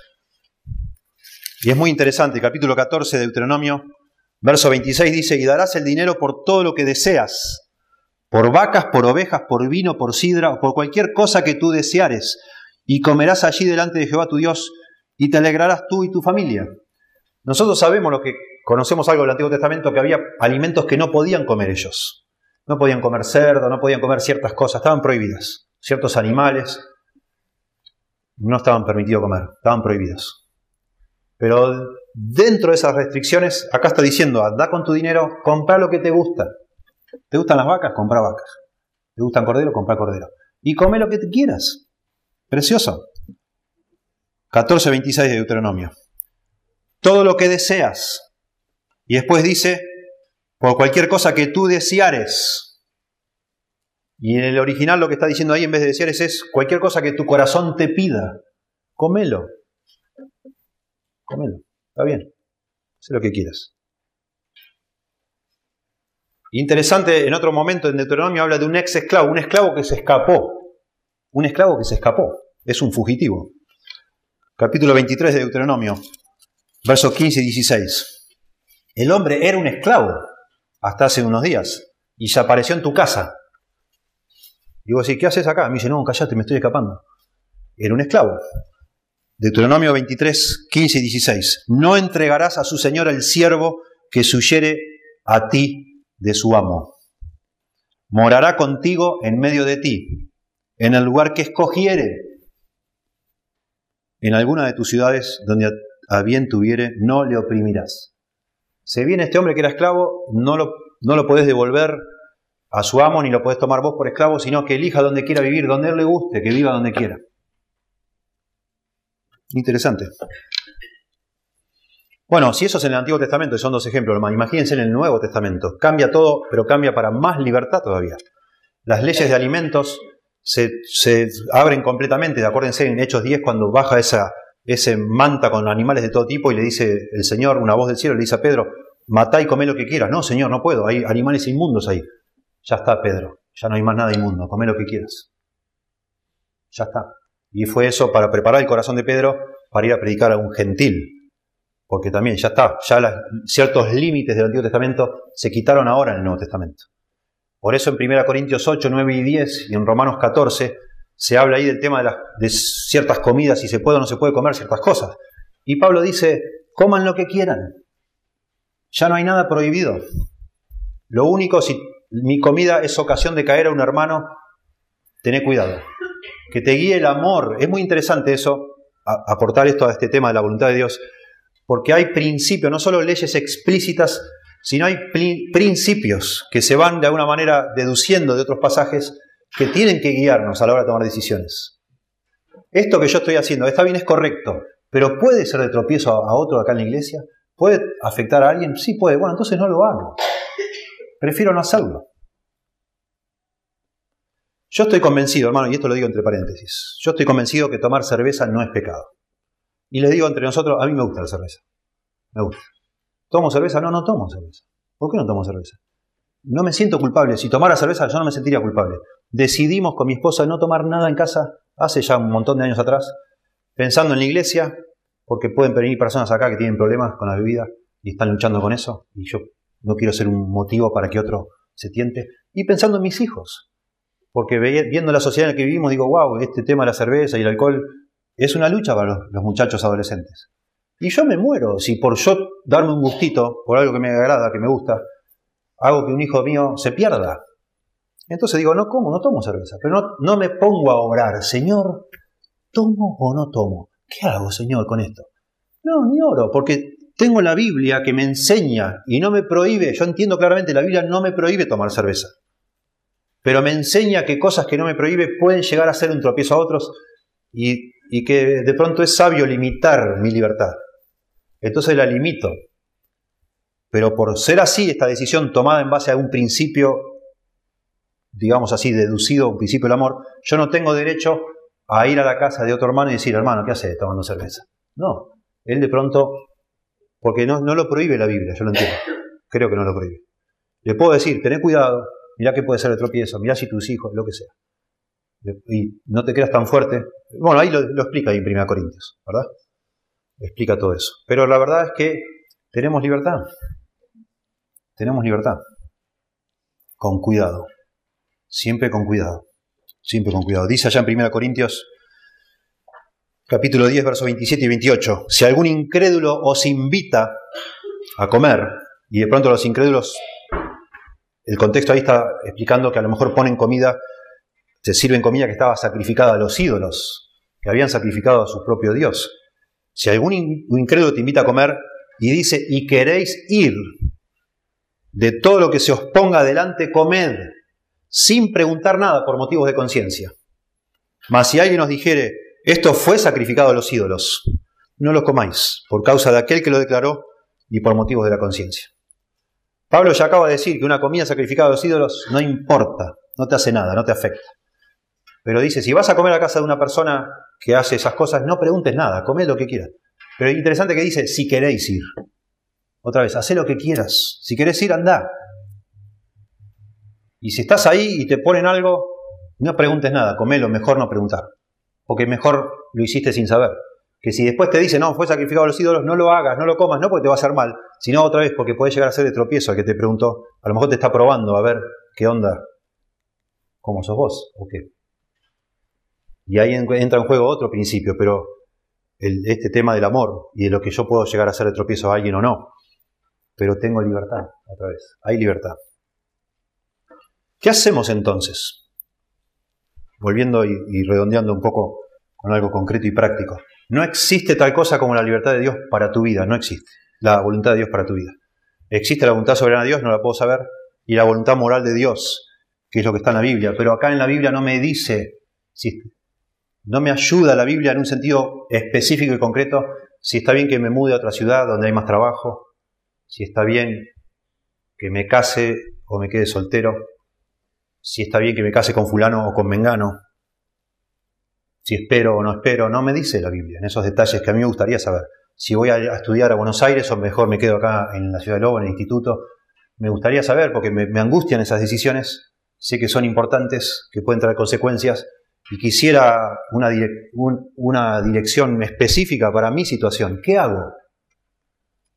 Y es muy interesante, capítulo 14 de Deuteronomio, verso 26 dice, y darás el dinero por todo lo que deseas, por vacas, por ovejas, por vino, por sidra, o por cualquier cosa que tú deseares, y comerás allí delante de Jehová tu Dios, y te alegrarás tú y tu familia. Nosotros sabemos lo que conocemos algo del Antiguo Testamento, que había alimentos que no podían comer ellos. No podían comer cerdo, no podían comer ciertas cosas, estaban prohibidas. Ciertos animales no estaban permitidos comer, estaban prohibidos. Pero dentro de esas restricciones, acá está diciendo, anda con tu dinero, compra lo que te gusta. ¿Te gustan las vacas? Compra vacas. ¿Te gustan cordero? Compra cordero. Y come lo que te quieras. Precioso. 14.26 de Deuteronomio. Todo lo que deseas. Y después dice, por cualquier cosa que tú deseares. Y en el original lo que está diciendo ahí en vez de deseares es cualquier cosa que tu corazón te pida, comelo. Comelo, está bien, sé lo que quieras. Interesante, en otro momento en Deuteronomio habla de un ex esclavo, un esclavo que se escapó. Un esclavo que se escapó. Es un fugitivo. Capítulo 23 de Deuteronomio, versos 15 y 16. El hombre era un esclavo hasta hace unos días y se apareció en tu casa. Digo así, ¿qué haces acá? Me dice, no, callate, me estoy escapando. Era un esclavo. Deuteronomio 23, 15 y 16. No entregarás a su señor el siervo que suyere a ti de su amo. Morará contigo en medio de ti, en el lugar que escogiere, en alguna de tus ciudades donde a bien tuviere, no le oprimirás. Se viene este hombre que era esclavo, no lo, no lo podés devolver a su amo ni lo podés tomar vos por esclavo, sino que elija donde quiera vivir, donde él le guste, que viva donde quiera. Interesante. Bueno, si eso es en el Antiguo Testamento, y son dos ejemplos imagínense en el Nuevo Testamento. Cambia todo, pero cambia para más libertad todavía. Las leyes de alimentos se, abren completamente. Acuérdense en Hechos 10 cuando baja esa ese manta con animales de todo tipo y le dice el Señor, una voz del cielo, le dice a Pedro, matá y comé lo que quieras. No, Señor, no puedo, hay animales inmundos ahí. Ya está, Pedro, ya no hay más nada inmundo, comé lo que quieras. Ya está. Y fue eso para preparar el corazón de Pedro para ir a predicar a un gentil, porque también ya está, ya ciertos límites del Antiguo Testamento se quitaron ahora en el Nuevo Testamento. Por eso en 1 Corintios 8, 9 y 10 y en Romanos 14 se habla ahí del tema de, de ciertas comidas, si se puede o no se puede comer ciertas cosas. Y Pablo dice, coman lo que quieran, ya no hay nada prohibido. Lo único, si mi comida es ocasión de caer a un hermano, tené cuidado. Que te guíe el amor. Es muy interesante eso, aportar esto a este tema de la voluntad de Dios porque hay principios, no solo leyes explícitas, sino hay principios que se van de alguna manera deduciendo de otros pasajes que tienen que guiarnos a la hora de tomar decisiones. Esto que yo estoy haciendo, está bien, es correcto, pero ¿puede ser de tropiezo a otro acá en la iglesia? ¿Puede afectar a alguien? Sí puede. Bueno, entonces no lo hago. Prefiero no hacerlo. Yo estoy convencido, hermano, y esto lo digo entre paréntesis, yo estoy convencido que tomar cerveza no es pecado. Y les digo entre nosotros, a mí me gusta la cerveza. Me gusta. ¿Tomo cerveza? No, no tomo cerveza. ¿Por qué no tomo cerveza? No me siento culpable. Si tomara cerveza, yo no me sentiría culpable. Decidimos con mi esposa no tomar nada en casa hace ya un montón de años atrás, pensando en la iglesia, porque pueden venir personas acá que tienen problemas con la bebida y están luchando con eso, y yo no quiero ser un motivo para que otro se tiente. Y pensando en mis hijos, porque viendo la sociedad en la que vivimos, digo, wow, este tema de la cerveza y el alcohol es una lucha para los, muchachos adolescentes. Y yo me muero si por yo darme un gustito, por algo que me agrada, que me gusta, hago que un hijo mío se pierda. Entonces digo, no como, no tomo cerveza, pero no, no me pongo a orar, Señor, ¿tomo o no tomo? ¿Qué hago, Señor, con esto? No, ni oro, porque tengo la Biblia que me enseña y no me prohíbe, yo entiendo claramente, la Biblia no me prohíbe tomar cerveza, pero me enseña que cosas que no me prohíbe pueden llegar a ser un tropiezo a otros y y que de pronto es sabio limitar mi libertad. Entonces la limito. Pero por ser así, esta decisión tomada en base a un principio, digamos así, deducido, un principio del amor, yo no tengo derecho a ir a la casa de otro hermano y decir, hermano, ¿qué hace tomando cerveza? No, él de pronto, porque no, no lo prohíbe la Biblia, yo lo entiendo, creo que no lo prohíbe. Le puedo decir, tené cuidado, mirá que puede ser el tropiezo, mirá si tus hijos, lo que sea y no te creas tan fuerte. Bueno, ahí lo, explica ahí en 1 Corintios, ¿verdad? Explica todo eso. Pero la verdad es que tenemos libertad. Tenemos libertad. Con cuidado. Siempre con cuidado. Siempre con cuidado. Dice allá en 1 Corintios, capítulo 10, versos 27 y 28. Si algún incrédulo os invita a comer, y de pronto los incrédulos, el contexto ahí está explicando que a lo mejor ponen comida se sirven comida que estaba sacrificada a los ídolos, que habían sacrificado a su propio Dios. Si algún incrédulo te invita a comer y dice, y queréis ir, de todo lo que se os ponga adelante, comed, sin preguntar nada por motivos de conciencia. Mas si alguien os dijere, esto fue sacrificado a los ídolos, no lo comáis, por causa de aquel que lo declaró y por motivos de la conciencia. Pablo ya acaba de decir que una comida sacrificada a los ídolos no importa, no te hace nada, no te afecta. Pero dice, si vas a comer a casa de una persona que hace esas cosas, no preguntes nada, come lo que quieras. Pero es interesante que dice, si queréis ir. Otra vez, haz lo que quieras. Si querés ir, anda. Y si estás ahí y te ponen algo, no preguntes nada, comelo, mejor no preguntar. Porque mejor lo hiciste sin saber. Que si después te dicen, no, fue sacrificado a los ídolos, no lo hagas, no lo comas, no porque te va a hacer mal, sino otra vez porque puede llegar a ser de tropiezo al que te preguntó. A lo mejor te está probando a ver qué onda, cómo sos vos o qué. Y ahí entra en juego otro principio, pero este tema del amor y de lo que yo puedo llegar a ser de tropiezo a alguien o no. Pero tengo libertad, otra vez. Hay libertad. ¿Qué hacemos entonces? Volviendo y redondeando un poco con algo concreto y práctico. No existe tal cosa como la libertad de Dios para tu vida, no existe. La voluntad de Dios para tu vida. Existe la voluntad soberana de Dios, no la puedo saber, y la voluntad moral de Dios, que es lo que está en la Biblia. Pero acá en la Biblia no me dice, no me ayuda la Biblia en un sentido específico y concreto, si está bien que me mude a otra ciudad donde hay más trabajo, si está bien que me case o me quede soltero, si está bien que me case con fulano o con mengano, si espero o no espero, no me dice la Biblia, en esos detalles que a mí me gustaría saber. Si voy a, estudiar a Buenos Aires o mejor me quedo acá en la ciudad de Lobo, en el instituto, me gustaría saber porque me, angustian esas decisiones, sé que son importantes, que pueden traer consecuencias y quisiera una, dirección específica para mi situación. ¿Qué hago?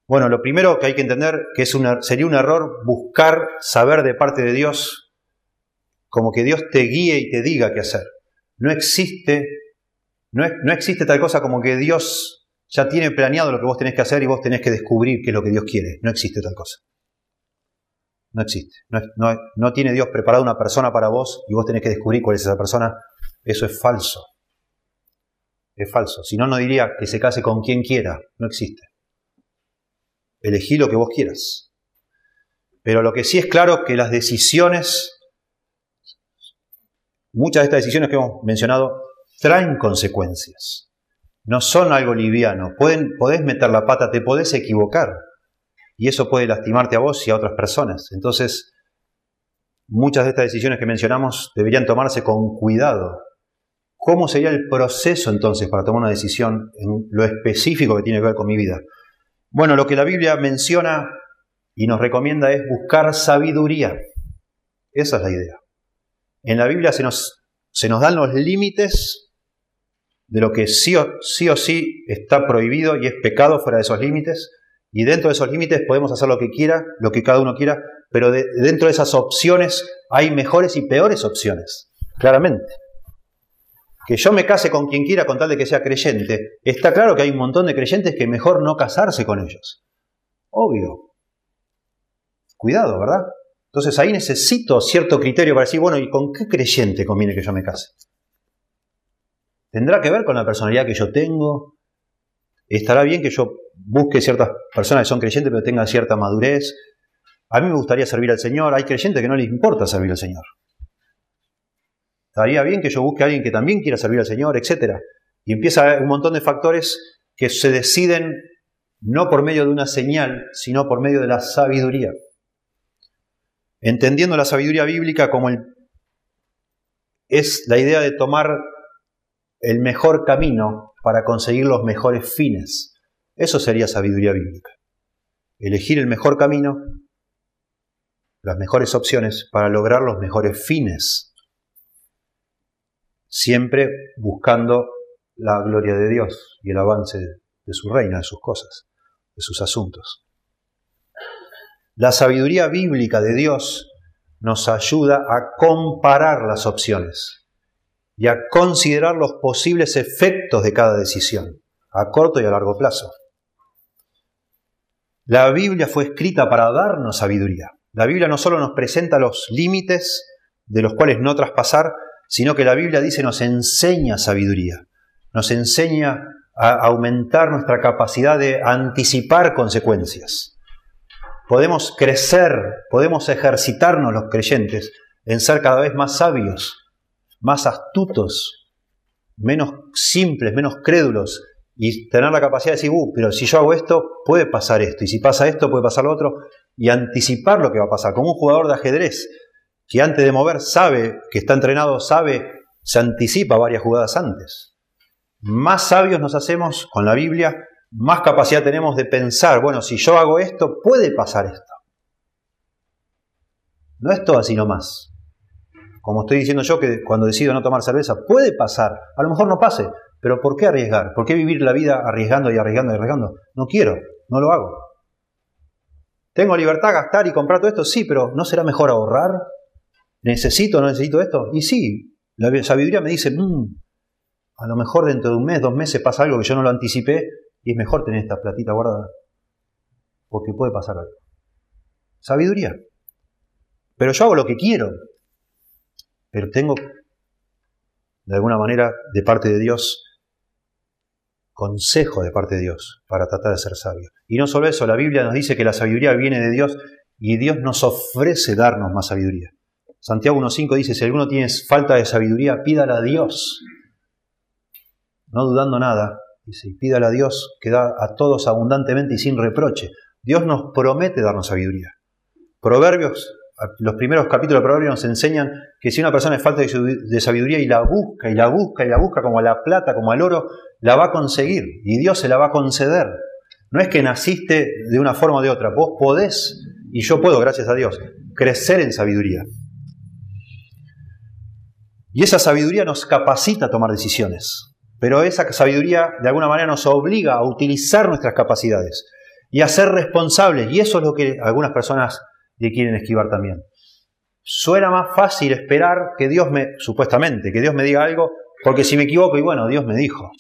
Bueno, lo primero que hay que entender que es una, sería un error buscar saber de parte de Dios como que Dios te guíe y te diga qué hacer. No existe, no, no existe tal cosa como que Dios ya tiene planeado lo que vos tenés que hacer y vos tenés que descubrir qué es lo que Dios quiere. No existe tal cosa. No existe. No, tiene Dios preparado una persona para vos y vos tenés que descubrir cuál es esa persona. Eso es falso. Es falso. Si no, no diría que se case con quien quiera. No existe. Elegí lo que vos quieras. Pero lo que sí es claro que las decisiones muchas de estas decisiones que hemos mencionado traen consecuencias. No son algo liviano. Pueden, podés meter la pata, te podés equivocar. Y eso puede lastimarte a vos y a otras personas. Entonces, muchas de estas decisiones que mencionamos deberían tomarse con cuidado. ¿Cómo sería el proceso entonces para tomar una decisión en lo específico que tiene que ver con mi vida? Bueno, lo que la Biblia menciona y nos recomienda es buscar sabiduría. Esa es la idea. En la Biblia se nos, dan los límites de lo que sí o, sí o sí está prohibido y es pecado fuera de esos límites. Y dentro de esos límites podemos hacer lo que quiera, lo que cada uno quiera, pero dentro de esas opciones hay mejores y peores opciones, claramente. Que yo me case con quien quiera con tal de que sea creyente, está claro que hay un montón de creyentes que mejor no casarse con ellos. Obvio. Cuidado, ¿verdad? Entonces ahí necesito cierto criterio para decir, bueno, ¿y con qué creyente conviene que yo me case? ¿Tendrá que ver con la personalidad que yo tengo? ¿Estará bien que yo busque ciertas personas que son creyentes pero tengan cierta madurez? A mí me gustaría servir al Señor. Hay creyentes que no les importa servir al Señor. Estaría bien que yo busque a alguien que también quiera servir al Señor, etc. Y empieza un montón de factores que se deciden no por medio de una señal, sino por medio de la sabiduría entendiendo la sabiduría bíblica como el, es la idea de tomar el mejor camino para conseguir los mejores fines. Eso sería sabiduría bíblica. Elegir el mejor camino, las mejores opciones para lograr los mejores fines. Siempre buscando la gloria de Dios y el avance de su reino, de sus cosas, de sus asuntos. La sabiduría bíblica de Dios nos ayuda a comparar las opciones y a considerar los posibles efectos de cada decisión, a corto y a largo plazo. La Biblia fue escrita para darnos sabiduría. La Biblia no solo nos presenta los límites de los cuales no traspasar, sino que la Biblia dice nos enseña sabiduría, nos enseña a aumentar nuestra capacidad de anticipar consecuencias. Podemos crecer, podemos ejercitarnos los creyentes en ser cada vez más sabios, más astutos, menos simples, menos crédulos y tener la capacidad de decir, uh, pero si yo hago esto, puede pasar esto, y si pasa esto, puede pasar lo otro, y anticipar lo que va a pasar, como un jugador de ajedrez que antes de mover sabe, que está entrenado, sabe, se anticipa varias jugadas antes. Más sabios nos hacemos con la Biblia más capacidad tenemos de pensar, bueno, si yo hago esto, puede pasar esto. No es todo así nomás. como estoy diciendo yo que cuando decido no tomar cerveza, puede pasar, a lo mejor no pase, pero ¿por qué arriesgar? ¿Por qué vivir la vida arriesgando y arriesgando y arriesgando? No quiero, no lo hago. ¿Tengo libertad a gastar y comprar todo esto? Sí, pero ¿no será mejor ahorrar? ¿Necesito no necesito esto? Y sí, la sabiduría me dice, mm, a lo mejor dentro de un mes, dos meses pasa algo que yo no lo anticipé y es mejor tener esta platita guardada. Porque puede pasar algo. Sabiduría. Pero yo hago lo que quiero. Pero tengo, de alguna manera, de parte de Dios, consejo de parte de Dios para tratar de ser sabio. Y no solo eso, la Biblia nos dice que la sabiduría viene de Dios y Dios nos ofrece darnos más sabiduría. Santiago 1.5 dice, si alguno tiene falta de sabiduría, pídala a Dios. No dudando nada, dice, pídala a Dios que da a todos abundantemente y sin reproche. Dios nos promete darnos sabiduría. Proverbios los primeros capítulos de Proverbios nos enseñan que si una persona es falta de sabiduría y la busca y la busca y la busca como a la plata, como al oro, la va a conseguir y Dios se la va a conceder. No es que naciste de una forma o de otra, vos podés, y yo puedo, gracias a Dios, crecer en sabiduría. Y esa sabiduría nos capacita a tomar decisiones, pero esa sabiduría de alguna manera nos obliga a utilizar nuestras capacidades y a ser responsables, y eso es lo que algunas personas y quieren esquivar también. Suena más fácil esperar que Dios me, supuestamente, que Dios me diga algo, porque si me equivoco, y bueno, Dios me dijo,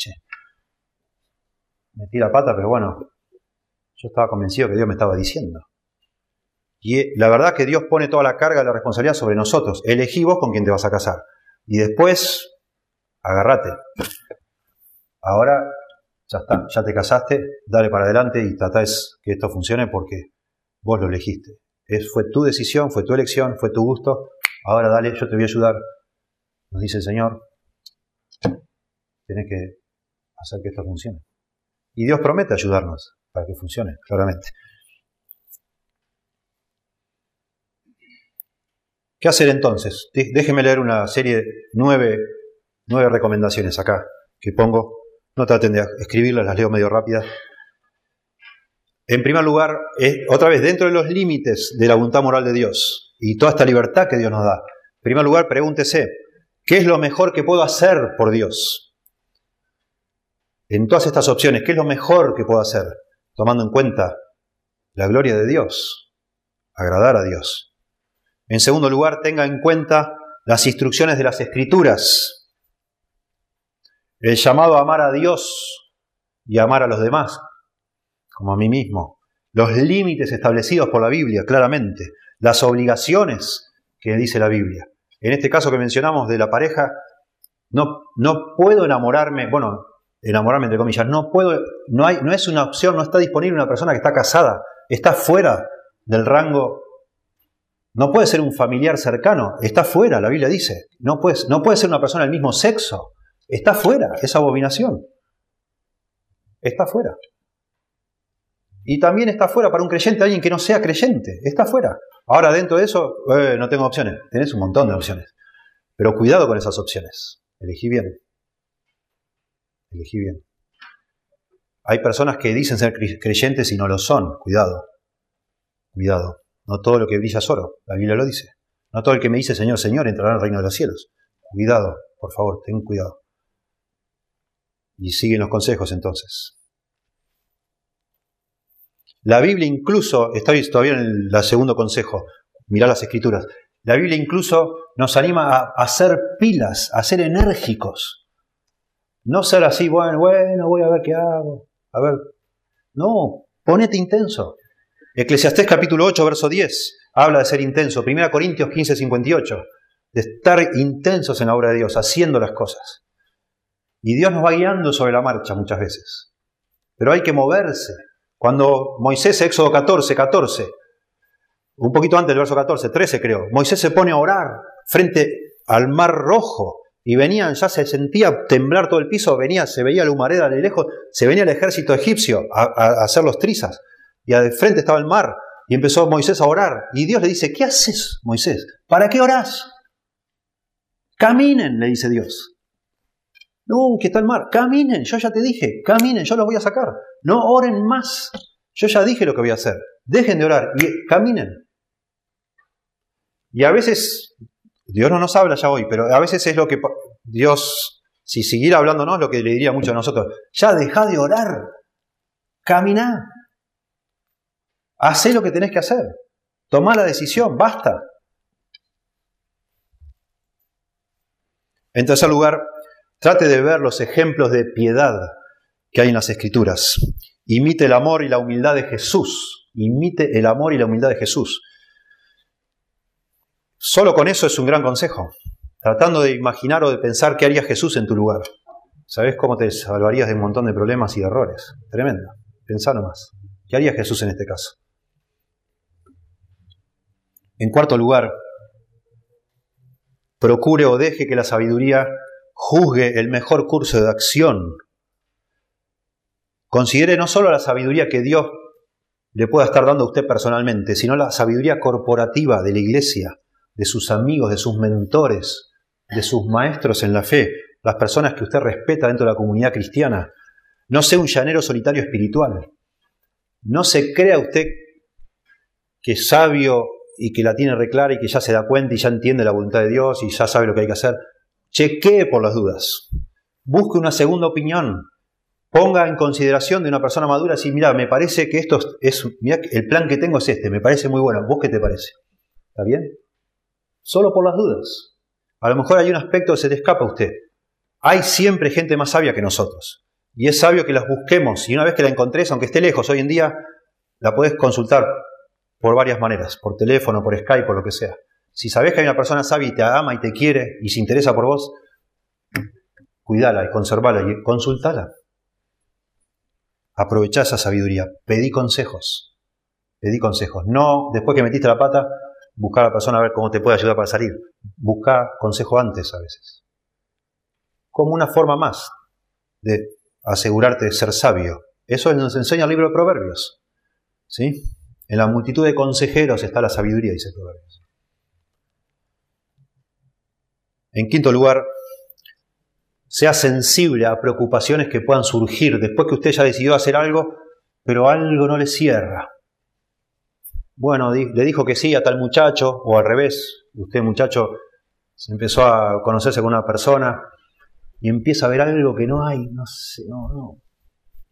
metí la pata, pero bueno, yo estaba convencido que Dios me estaba diciendo. Y eh, la verdad que Dios pone toda la carga de la responsabilidad sobre nosotros. Elegí vos con quién te vas a casar. Y después, agárrate. Ahora ya está, ya te casaste, dale para adelante y tratás que esto funcione porque vos lo elegiste fue tu decisión, fue tu elección, fue tu gusto. Ahora dale, yo te voy a ayudar. Nos dice el Señor, tienes que hacer que esto funcione. Y Dios promete ayudarnos para que funcione, claramente. ¿Qué hacer entonces? Déjeme leer una serie nueve, nueve recomendaciones acá que pongo. No traten de escribirlas, las leo medio rápidas. En primer lugar, otra vez, dentro de los límites de la voluntad moral de Dios y toda esta libertad que Dios nos da, en primer lugar, pregúntese, ¿qué es lo mejor que puedo hacer por Dios? En todas estas opciones, ¿qué es lo mejor que puedo hacer? Tomando en cuenta la gloria de Dios, agradar a Dios. En segundo lugar, tenga en cuenta las instrucciones de las Escrituras, el llamado a amar a Dios y amar a los demás, como a mí mismo, los límites establecidos por la Biblia, claramente, las obligaciones que dice la Biblia. En este caso que mencionamos de la pareja, no, no puedo enamorarme, bueno, enamorarme entre comillas, no puedo, no, hay, no es una opción, no está disponible una persona que está casada, está fuera del rango, no puede ser un familiar cercano, está fuera, la Biblia dice, no puede, no puede ser una persona del mismo sexo, está fuera, es abominación, está fuera. Y también está fuera para un creyente alguien que no sea creyente. Está fuera. Ahora, dentro de eso, eh, no tengo opciones. Tenés un montón de opciones. Pero cuidado con esas opciones. Elegí bien. Elegí bien. Hay personas que dicen ser creyentes y no lo son. Cuidado. Cuidado. No todo lo que brilla es oro. La Biblia lo dice. No todo el que me dice Señor, Señor entrará al reino de los cielos. Cuidado, por favor, ten cuidado. Y siguen los consejos entonces. La Biblia incluso, estoy todavía en el segundo consejo, mirá las escrituras, la Biblia incluso nos anima a, hacer pilas, a ser enérgicos. No ser así, bueno, bueno, voy a ver qué hago. A ver. No, ponete intenso. Eclesiastés capítulo 8, verso 10, habla de ser intenso. 1 Corintios 15, 58, de estar intensos en la obra de Dios, haciendo las cosas. Y Dios nos va guiando sobre la marcha muchas veces. Pero hay que moverse, cuando Moisés, Éxodo 14, 14, un poquito antes del verso 14, 13 creo, Moisés se pone a orar frente al mar rojo y venían, ya se sentía temblar todo el piso, venía, se veía la humareda de lejos, se venía el ejército egipcio a, hacer los trizas y al frente estaba el mar y empezó Moisés a orar y Dios le dice, ¿qué haces Moisés? ¿Para qué orás? Caminen, le dice Dios. No, que está el mar. Caminen, yo ya te dije, caminen, yo los voy a sacar. No oren más. Yo ya dije lo que voy a hacer. Dejen de orar y caminen. Y a veces Dios no nos habla ya hoy, pero a veces es lo que Dios, si siguiera hablándonos, lo que le diría mucho a nosotros, ya deja de orar, camina, haz lo que tenés que hacer, toma la decisión, basta. En tercer lugar, trate de ver los ejemplos de piedad que hay en las Escrituras. Imite el amor y la humildad de Jesús. Imite el amor y la humildad de Jesús. Solo con eso es un gran consejo. Tratando de imaginar o de pensar qué haría Jesús en tu lugar. ¿Sabes cómo te salvarías de un montón de problemas y errores? Tremendo. Pensá nomás. ¿Qué haría Jesús en este caso? En cuarto lugar, procure o deje que la sabiduría juzgue el mejor curso de acción. Considere no solo la sabiduría que Dios le pueda estar dando a usted personalmente, sino la sabiduría corporativa de la iglesia, de sus amigos, de sus mentores, de sus maestros en la fe, las personas que usted respeta dentro de la comunidad cristiana. No sea un llanero solitario espiritual. No se crea usted que es sabio y que la tiene reclara y que ya se da cuenta y ya entiende la voluntad de Dios y ya sabe lo que hay que hacer. Chequee por las dudas. Busque una segunda opinión. Ponga en consideración de una persona madura así, mira, me parece que esto es, mira, el plan que tengo es este, me parece muy bueno. ¿Vos qué te parece? ¿Está bien? solo por las dudas. A lo mejor hay un aspecto que se te escapa a usted. Hay siempre gente más sabia que nosotros. Y es sabio que las busquemos. Y una vez que la encontres, aunque esté lejos hoy en día, la puedes consultar por varias maneras, por teléfono, por Skype, por lo que sea. Si sabes que hay una persona sabia y te ama y te quiere y se interesa por vos, cuídala y conservala y consultala. Aprovechá esa sabiduría. Pedí consejos. Pedí consejos. No, después que metiste la pata, buscar a la persona a ver cómo te puede ayudar para salir. Busca consejo antes a veces. Como una forma más de asegurarte de ser sabio. Eso nos enseña el libro de Proverbios. ¿Sí? En la multitud de consejeros está la sabiduría, dice Proverbios. En quinto lugar, sea sensible a preocupaciones que puedan surgir después que usted ya decidió hacer algo, pero algo no le cierra. Bueno, le dijo que sí a tal muchacho, o al revés, usted muchacho se empezó a conocerse con una persona y empieza a ver algo que no hay, no sé, no, no,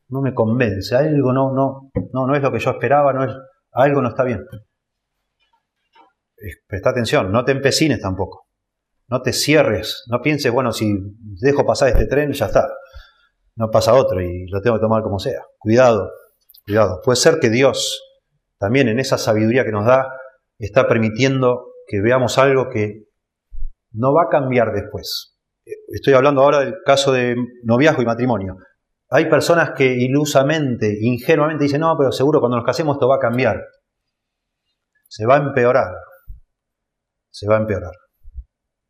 no me convence, algo no, no, no, no es lo que yo esperaba, no es, algo no está bien. Presta atención, no te empecines tampoco, no te cierres, no pienses, bueno, si dejo pasar este tren, ya está, no pasa otro y lo tengo que tomar como sea. Cuidado, cuidado, puede ser que Dios también en esa sabiduría que nos da, está permitiendo que veamos algo que no va a cambiar después. Estoy hablando ahora del caso de noviazgo y matrimonio. Hay personas que ilusamente, ingenuamente dicen, no, pero seguro cuando nos casemos esto va a cambiar. Se va a empeorar. Se va a empeorar.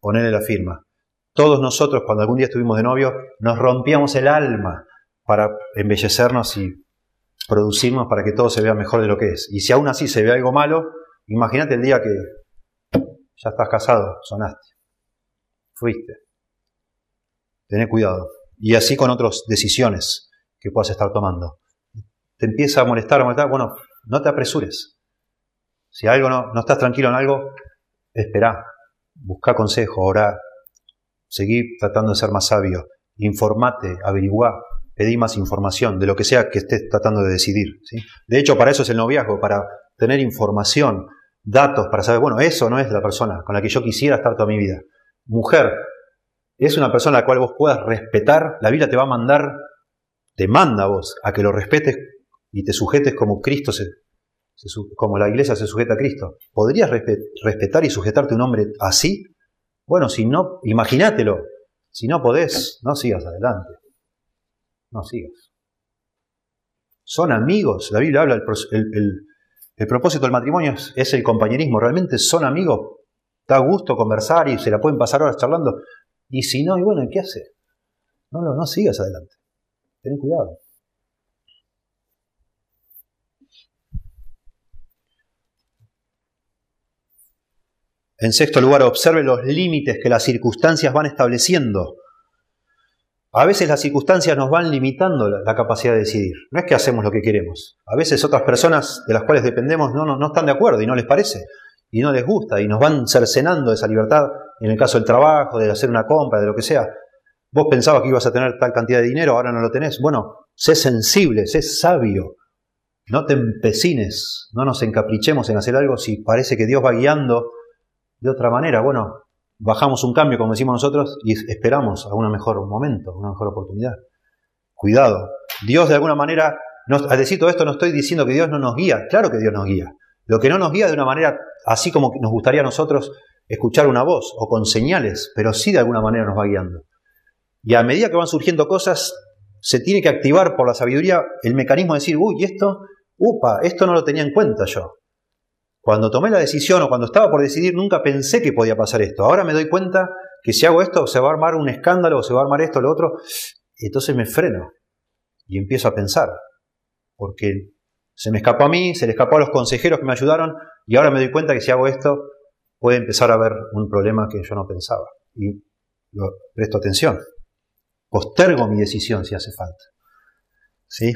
Ponerle la firma. Todos nosotros, cuando algún día estuvimos de novio, nos rompíamos el alma para embellecernos y producirnos para que todo se vea mejor de lo que es. Y si aún así se ve algo malo, imagínate el día que ya estás casado, sonaste, fuiste. Tené cuidado. Y así con otras decisiones que puedas estar tomando. Te empieza a molestar, a molestar, bueno, no te apresures. Si algo no, no estás tranquilo en algo, espera, busca consejo, orá, seguí tratando de ser más sabio, informate, averigua, pedí más información de lo que sea que estés tratando de decidir. De hecho, para eso es el noviazgo, para tener información, datos, para saber, bueno, eso no es la persona con la que yo quisiera estar toda mi vida. Mujer, es una persona a la cual vos puedas respetar, la Biblia te va a mandar, te manda a vos a que lo respetes y te sujetes como Cristo se, como la iglesia se sujeta a Cristo. ¿Podrías respetar y sujetarte a un hombre así? Bueno, si no, imagínatelo. Si no podés, no sigas adelante no sigas. Son amigos. La Biblia habla, el, propósito del matrimonio es, el compañerismo. Realmente son amigos. Da gusto conversar y se la pueden pasar horas charlando. Y si no, y bueno, ¿qué hace? No, no, no sigas adelante. Ten cuidado. En sexto lugar, observe los límites que las circunstancias van estableciendo a veces las circunstancias nos van limitando la, capacidad de decidir. No es que hacemos lo que queremos. A veces otras personas de las cuales dependemos no, no, están de acuerdo y no les parece. y no les gusta y nos van cercenando esa libertad en el caso del trabajo, de hacer una compra, de lo que sea. Vos pensabas que ibas a tener tal cantidad de dinero, ahora no lo tenés. Bueno, sé sensible, sé sabio. No te empecines, no nos encaprichemos en hacer algo si parece que Dios va guiando de otra manera. Bueno, bajamos un cambio, como decimos nosotros, y esperamos a un mejor momento, una mejor oportunidad. Cuidado. Dios de alguna manera, al decir todo esto no estoy diciendo que Dios no nos guía, claro que Dios nos guía. Lo que no nos guía de una manera así como nos gustaría a nosotros escuchar una voz o con señales, pero sí de alguna manera nos va guiando. Y a medida que van surgiendo cosas, se tiene que activar por la sabiduría el mecanismo de decir, uy, esto, upa, esto no lo tenía en cuenta yo. Cuando tomé la decisión o cuando estaba por decidir, nunca pensé que podía pasar esto. Ahora me doy cuenta que si hago esto, se va a armar un escándalo, o se va a armar esto lo otro. Entonces me freno y empiezo a pensar. Porque se me escapó a mí, se le escapó a los consejeros que me ayudaron, y ahora me doy cuenta que si hago esto, puede empezar a haber un problema que yo no pensaba. Y presto atención. Postergo mi decisión si hace falta. ¿Sí?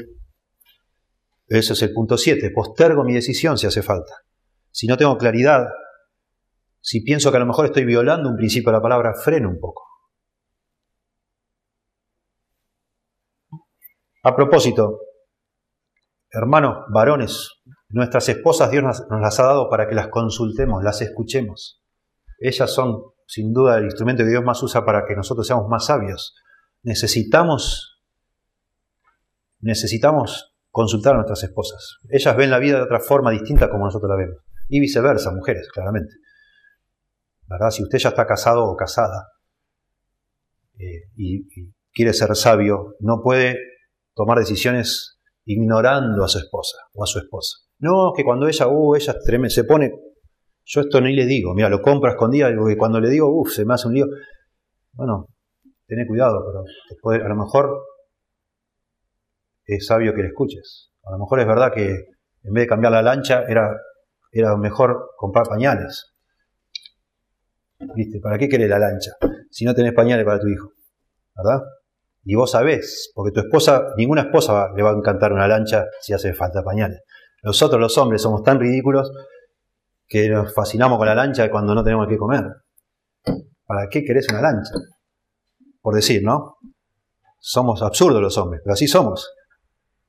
Eso es el punto 7. Postergo mi decisión si hace falta. Si no tengo claridad, si pienso que a lo mejor estoy violando un principio de la palabra, freno un poco. A propósito, hermanos varones, nuestras esposas Dios nos, las ha dado para que las consultemos, las escuchemos. Ellas son sin duda el instrumento que Dios más usa para que nosotros seamos más sabios. Necesitamos, necesitamos consultar a nuestras esposas. Ellas ven la vida de otra forma distinta como nosotros la vemos. Y viceversa, mujeres, claramente. ¿Verdad? Si usted ya está casado o casada eh, y, quiere ser sabio, no puede tomar decisiones ignorando a su esposa o a su esposa. No, que cuando ella, uh, ella se pone, yo esto ni le digo, mira, lo compro a escondida y cuando le digo, uff, se me hace un lío. Bueno, tené cuidado, pero a lo mejor es sabio que le escuches. A lo mejor es verdad que en vez de cambiar la lancha era, era mejor comprar pañales. ¿Viste? ¿Para qué querés la lancha si no tenés pañales para tu hijo? ¿Verdad? Y vos sabés, porque tu esposa, ninguna esposa le va a encantar una lancha si hace falta pañales. Nosotros los hombres somos tan ridículos que nos fascinamos con la lancha cuando no tenemos que comer. ¿Para qué querés una lancha? Por decir, ¿no? Somos absurdos los hombres, pero así somos.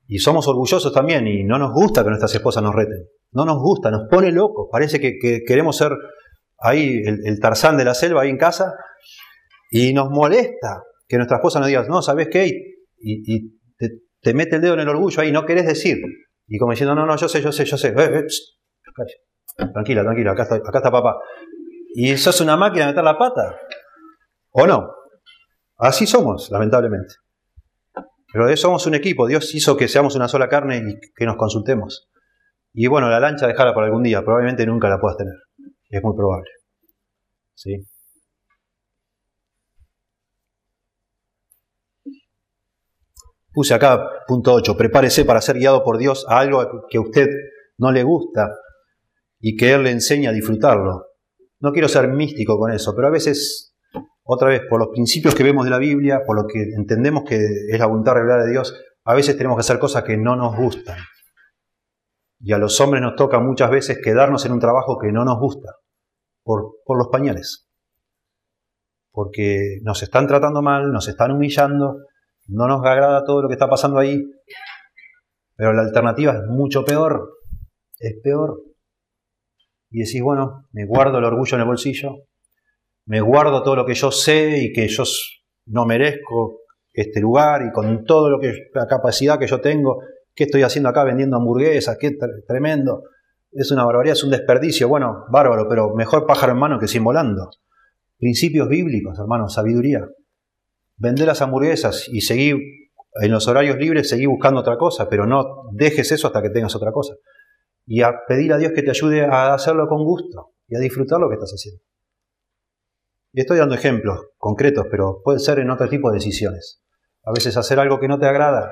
Y somos orgullosos también y no nos gusta que nuestras esposas nos reten. No nos gusta, nos pone locos. Parece que, queremos ser ahí el, tarzán de la selva ahí en casa y nos molesta que nuestra esposa nos diga, no, ¿sabes qué? Y, te, mete el dedo en el orgullo ahí, no querés decir. Y como diciendo, no, no, yo sé, yo sé, yo sé. Eh, eh, tranquila, tranquila, acá está, acá está papá. Y sos una máquina de meter la pata. ¿O no? Así somos, lamentablemente. Pero somos un equipo, Dios hizo que seamos una sola carne y que nos consultemos. Y bueno, la lancha dejarla para algún día, probablemente nunca la puedas tener. Es muy probable. ¿Sí? Puse acá, punto 8, prepárese para ser guiado por Dios a algo que a usted no le gusta y que Él le enseña a disfrutarlo. No quiero ser místico con eso, pero a veces, otra vez, por los principios que vemos de la Biblia, por lo que entendemos que es la voluntad revelada de Dios, a veces tenemos que hacer cosas que no nos gustan. Y a los hombres nos toca muchas veces quedarnos en un trabajo que no nos gusta, por, los pañales. Porque nos están tratando mal, nos están humillando, no nos agrada todo lo que está pasando ahí, pero la alternativa es mucho peor, es peor. Y decís, bueno, me guardo el orgullo en el bolsillo, me guardo todo lo que yo sé y que yo no merezco este lugar y con que la capacidad que yo tengo, ¿qué estoy haciendo acá vendiendo hamburguesas? Qué tremendo. Es una barbaridad, es un desperdicio. Bueno, bárbaro, pero mejor pájaro en mano que sin volando. Principios bíblicos, hermanos, sabiduría vender las hamburguesas y seguir en los horarios libres, seguir buscando otra cosa, pero no dejes eso hasta que tengas otra cosa. Y a pedir a Dios que te ayude a hacerlo con gusto y a disfrutar lo que estás haciendo. Y estoy dando ejemplos concretos, pero puede ser en otro tipo de decisiones. A veces hacer algo que no te agrada,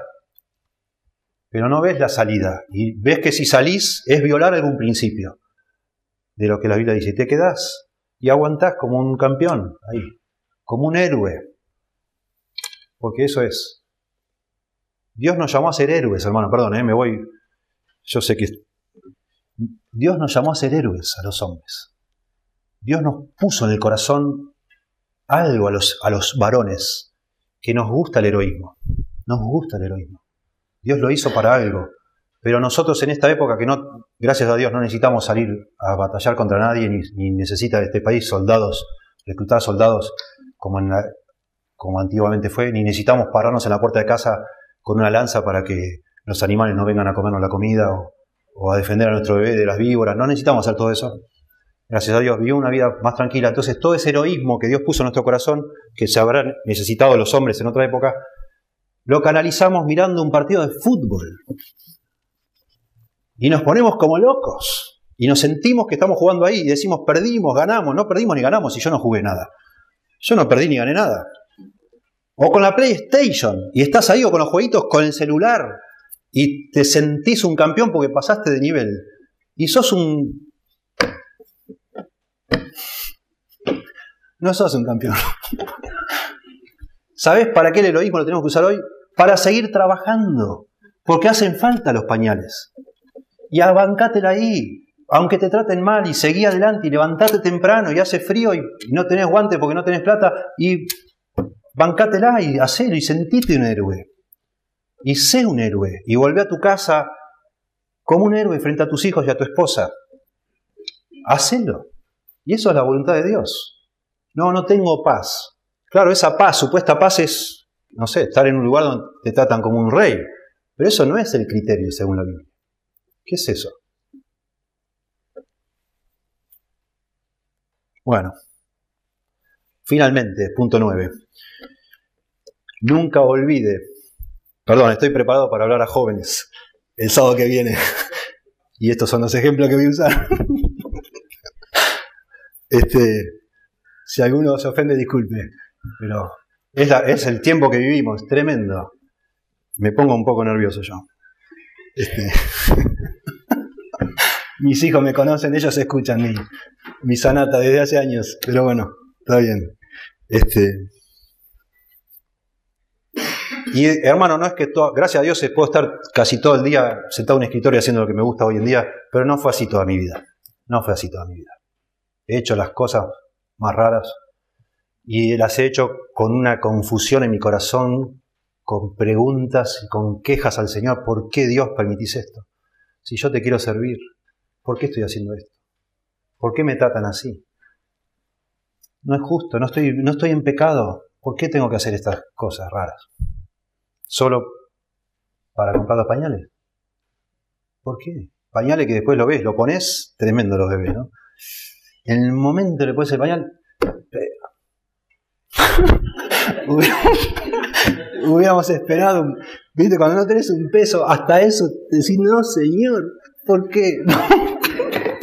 pero no ves la salida. Y ves que si salís es violar algún principio de lo que la Biblia dice. Te quedás y aguantás como un campeón ahí, como un héroe, porque eso es. Dios nos llamó a ser héroes, hermano, perdón, ¿eh? me voy. Yo sé que Dios nos llamó a ser héroes a los hombres. Dios nos puso en el corazón algo a los, a los varones, que nos gusta el heroísmo. Nos gusta el heroísmo. Dios lo hizo para algo. Pero nosotros en esta época que no, gracias a Dios, no necesitamos salir a batallar contra nadie, ni, necesita de este país soldados, reclutar soldados como, como antiguamente fue, ni necesitamos pararnos en la puerta de casa con una lanza para que los animales no vengan a comernos la comida o, o a defender a nuestro bebé de las víboras. No necesitamos hacer todo eso. Gracias a Dios, vivió una vida más tranquila. Entonces, todo ese heroísmo que Dios puso en nuestro corazón, que se habrán necesitado los hombres en otra época, lo canalizamos mirando un partido de fútbol. Y nos ponemos como locos. Y nos sentimos que estamos jugando ahí y decimos, perdimos, ganamos. No perdimos ni ganamos y yo no jugué nada. Yo no perdí ni gané nada. O con la PlayStation y estás ahí o con los jueguitos con el celular y te sentís un campeón porque pasaste de nivel. Y sos un... No sos un campeón. ¿Sabes para qué el heroísmo lo tenemos que usar hoy? Para seguir trabajando. Porque hacen falta los pañales. Y abancátela ahí. Aunque te traten mal y seguí adelante y levantate temprano y hace frío y no tenés guante porque no tenés plata y bancátela y hacelo y sentite un héroe y sé un héroe y vuelve a tu casa como un héroe frente a tus hijos y a tu esposa. Hacelo. Y eso es la voluntad de Dios. No, no tengo paz. Claro, esa paz, supuesta paz es, no sé, estar en un lugar donde te tratan como un rey. Pero eso no es el criterio según la Biblia. ¿Qué es eso? Bueno, finalmente, punto nueve. Nunca olvide Perdón, estoy preparado para hablar a jóvenes el sábado que viene. *laughs* Y estos son los ejemplos que voy a usar. *laughs* Este, si alguno se ofende, disculpe. Pero es, el tiempo que vivimos, tremendo. Me pongo un poco nervioso yo. Este, *laughs* mis hijos me conocen, ellos escuchan mi, mi sanata desde hace años. Pero bueno, está bien. Este, y hermano, no es que gracias a Dios puedo estar casi todo el día sentado en un escritorio haciendo lo que me gusta hoy en día, pero no fue así toda mi vida. No fue así toda mi vida. He hecho las cosas más raras y las he hecho con una confusión en mi corazón, con preguntas y con quejas al Señor. ¿Por qué Dios permitís esto? Si yo te quiero servir, ¿por qué estoy haciendo esto? ¿Por qué me tratan así? No es justo, no estoy, no estoy en pecado. ¿Por qué tengo que hacer estas cosas raras? solo para comprar los pañales. ¿Por qué? Pañales que después lo ves, lo pones, tremendo los bebés, ¿no? En el momento le pones el pañal, *laughs* hubiéramos esperado, viste, cuando no tenés un peso, hasta eso, decís, no, señor, ¿por qué? *laughs*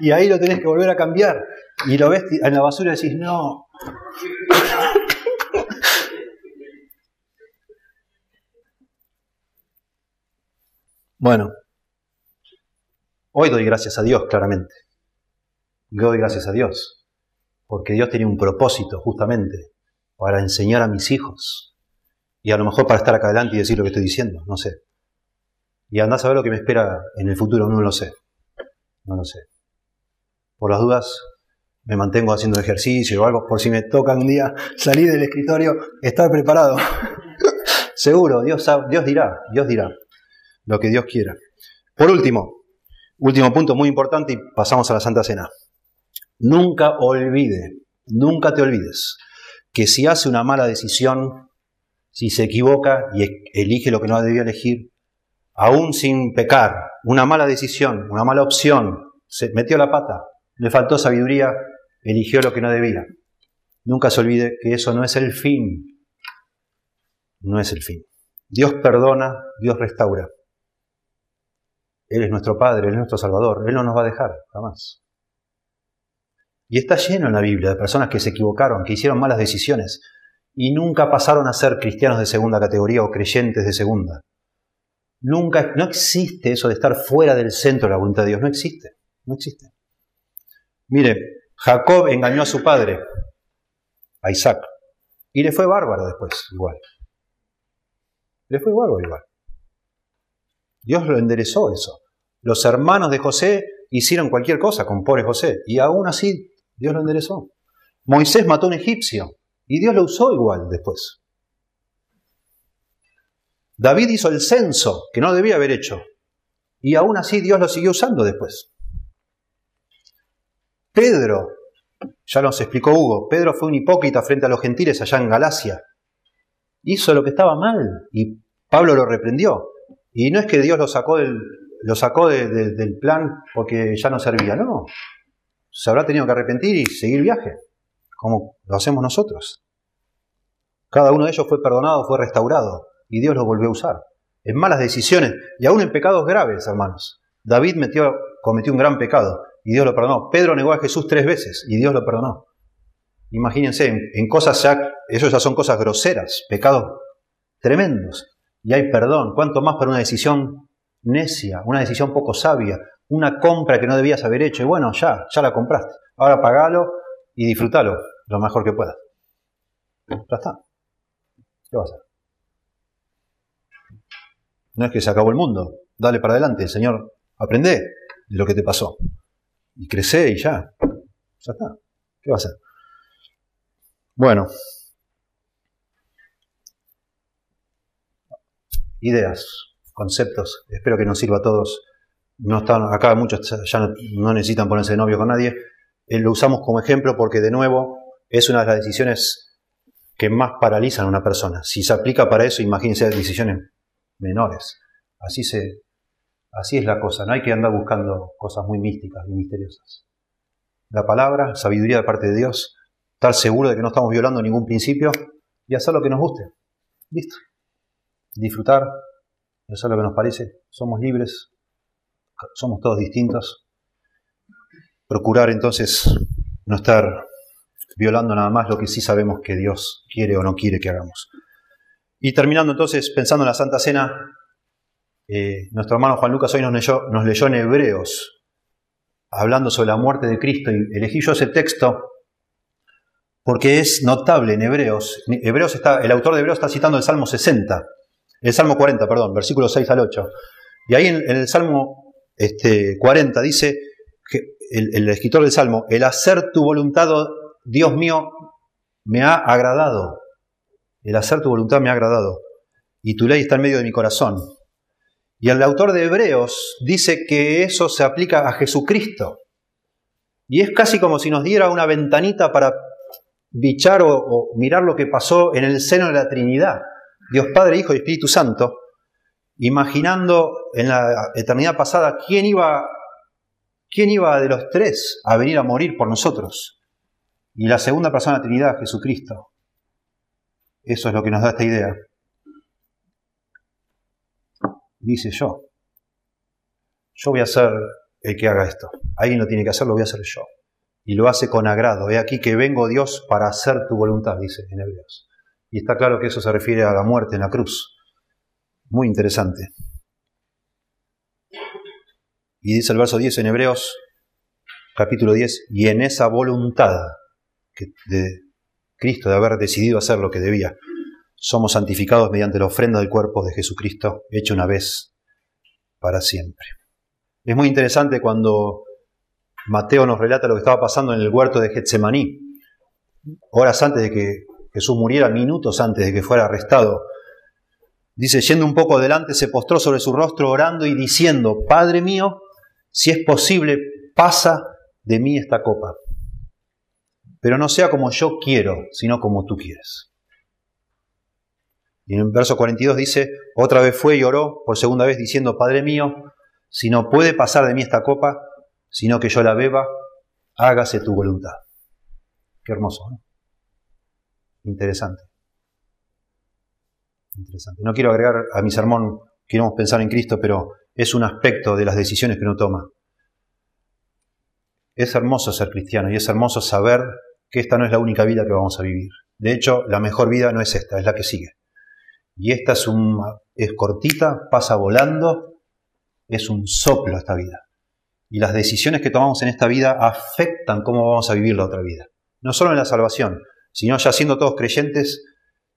y ahí lo tenés que volver a cambiar. Y lo ves en la basura y decís, no. *laughs* Bueno, hoy doy gracias a Dios, claramente. Doy gracias a Dios, porque Dios tiene un propósito justamente para enseñar a mis hijos. Y a lo mejor para estar acá adelante y decir lo que estoy diciendo, no sé. Y andás a ver lo que me espera en el futuro, no lo sé. No lo sé. Por las dudas, me mantengo haciendo ejercicio o algo, por si me toca un día salir del escritorio, estar preparado. *laughs* Seguro, Dios, Dios dirá, Dios dirá lo que Dios quiera. Por último, último punto muy importante y pasamos a la Santa Cena. Nunca olvide, nunca te olvides que si hace una mala decisión, si se equivoca y elige lo que no debía elegir, aún sin pecar, una mala decisión, una mala opción, se metió la pata, le faltó sabiduría, eligió lo que no debía. Nunca se olvide que eso no es el fin. No es el fin. Dios perdona, Dios restaura. Él es nuestro Padre, Él es nuestro Salvador, Él no nos va a dejar, jamás. Y está lleno en la Biblia de personas que se equivocaron, que hicieron malas decisiones y nunca pasaron a ser cristianos de segunda categoría o creyentes de segunda. Nunca, no existe eso de estar fuera del centro de la voluntad de Dios, no existe, no existe. Mire, Jacob engañó a su padre, a Isaac, y le fue bárbaro después, igual. Le fue bárbaro igual. Dios lo enderezó eso. Los hermanos de José hicieron cualquier cosa con pobre José y aún así Dios lo enderezó. Moisés mató a un egipcio y Dios lo usó igual después. David hizo el censo que no debía haber hecho y aún así Dios lo siguió usando después. Pedro, ya nos explicó Hugo, Pedro fue un hipócrita frente a los gentiles allá en Galacia. Hizo lo que estaba mal y Pablo lo reprendió. Y no es que Dios lo sacó del, lo sacó del plan porque ya no servía, no. Se habrá tenido que arrepentir y seguir viaje, como lo hacemos nosotros. Cada uno de ellos fue perdonado, fue restaurado y Dios lo volvió a usar. En malas decisiones y aún en pecados graves, hermanos. David metió, cometió un gran pecado y Dios lo perdonó. Pedro negó a Jesús tres veces y Dios lo perdonó. Imagínense, en, en cosas ya, eso ya son cosas groseras, pecados tremendos. Y hay perdón. ¿Cuánto más para una decisión necia, una decisión poco sabia, una compra que no debías haber hecho. Y bueno, ya, ya la compraste. Ahora pagalo y disfrútalo lo mejor que puedas. Ya está. ¿Qué va a hacer? No es que se acabó el mundo. Dale para adelante, Señor. Aprende de lo que te pasó. Y crece y ya. Ya está. ¿Qué va a hacer? Bueno. Ideas conceptos. Espero que nos sirva a todos. No están, acá muchos ya no, necesitan ponerse de novio con nadie. Eh, lo usamos como ejemplo porque, de nuevo, es una de las decisiones que más paralizan a una persona. Si se aplica para eso, imagínense decisiones menores. Así, se, así es la cosa. No hay que andar buscando cosas muy místicas y misteriosas. La palabra, sabiduría de parte de Dios, estar seguro de que no estamos violando ningún principio y hacer lo que nos guste. Listo. Disfrutar eso es lo que nos parece. Somos libres, somos todos distintos. Procurar entonces no estar violando nada más lo que sí sabemos que Dios quiere o no quiere que hagamos. Y terminando entonces, pensando en la Santa Cena, eh, nuestro hermano Juan Lucas hoy nos leyó, en Hebreos, hablando sobre la muerte de Cristo, y elegí yo ese texto porque es notable en Hebreos. Hebreos está, el autor de Hebreos está citando el Salmo 60. El Salmo 40, perdón, versículo 6 al 8. Y ahí en, el Salmo este, 40 dice que el, escritor del Salmo, el hacer tu voluntad, Dios mío, me ha agradado. El hacer tu voluntad me ha agradado. Y tu ley está en medio de mi corazón. Y el autor de Hebreos dice que eso se aplica a Jesucristo. Y es casi como si nos diera una ventanita para bichar o mirar lo que pasó en el seno de la Trinidad. Dios Padre, Hijo y Espíritu Santo, imaginando en la eternidad pasada quién iba, quién iba de los tres a venir a morir por nosotros. Y la segunda persona de Trinidad, Jesucristo. Eso es lo que nos da esta idea. Dice yo. Yo voy a ser el que haga esto. Alguien lo tiene que hacer, lo voy a hacer yo. Y lo hace con agrado. He aquí que vengo Dios para hacer tu voluntad, dice en Hebreos. Y está claro que eso se refiere a la muerte en la cruz. Muy interesante. Y dice el verso 10 en Hebreos, capítulo 10, y en esa voluntad de Cristo de haber decidido hacer lo que debía, somos santificados mediante la ofrenda del cuerpo de Jesucristo, hecho una vez para siempre. Es muy interesante cuando Mateo nos relata lo que estaba pasando en el huerto de Getsemaní, horas antes de que Jesús muriera minutos antes de que fuera arrestado. Dice, yendo un poco adelante, se postró sobre su rostro orando y diciendo, Padre mío, si es posible, pasa de mí esta copa. Pero no sea como yo quiero, sino como tú quieres. Y en el verso 42 dice, otra vez fue y oró por segunda vez diciendo, Padre mío, si no puede pasar de mí esta copa, sino que yo la beba, hágase tu voluntad. Qué hermoso. ¿no? Interesante. Interesante. No quiero agregar a mi sermón, queremos pensar en Cristo, pero es un aspecto de las decisiones que uno toma. Es hermoso ser cristiano y es hermoso saber que esta no es la única vida que vamos a vivir. De hecho, la mejor vida no es esta, es la que sigue. Y esta es, es cortita, pasa volando, es un soplo esta vida. Y las decisiones que tomamos en esta vida afectan cómo vamos a vivir la otra vida. No solo en la salvación, sino ya siendo todos creyentes,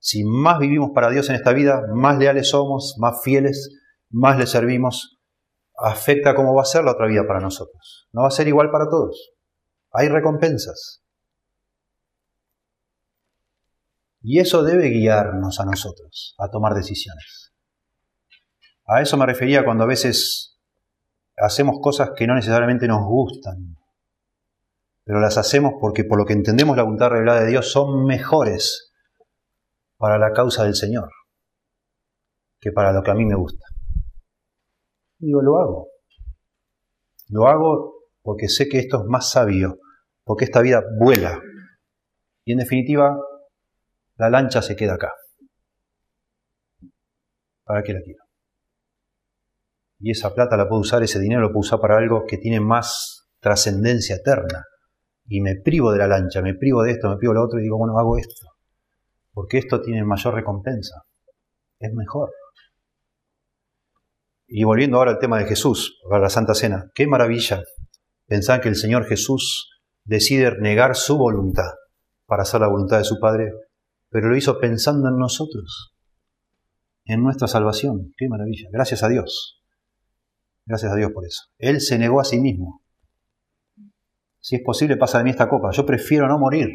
si más vivimos para Dios en esta vida, más leales somos, más fieles, más le servimos, afecta cómo va a ser la otra vida para nosotros. No va a ser igual para todos. Hay recompensas. Y eso debe guiarnos a nosotros a tomar decisiones. A eso me refería cuando a veces hacemos cosas que no necesariamente nos gustan, pero las hacemos porque por lo que entendemos la voluntad revelada de Dios son mejores para la causa del Señor que para lo que a mí me gusta. Digo, lo hago. Lo hago porque sé que esto es más sabio, porque esta vida vuela. Y en definitiva, la lancha se queda acá. ¿Para qué la quiero? Y esa plata la puedo usar, ese dinero lo puedo usar para algo que tiene más trascendencia eterna. Y me privo de la lancha, me privo de esto, me privo de lo otro y digo, bueno, hago esto. Porque esto tiene mayor recompensa. Es mejor. Y volviendo ahora al tema de Jesús, para la Santa Cena, qué maravilla pensar que el Señor Jesús decide negar su voluntad para hacer la voluntad de su Padre, pero lo hizo pensando en nosotros, en nuestra salvación. Qué maravilla. Gracias a Dios. Gracias a Dios por eso. Él se negó a sí mismo. Si es posible, pasa de mí esta copa. Yo prefiero no morir.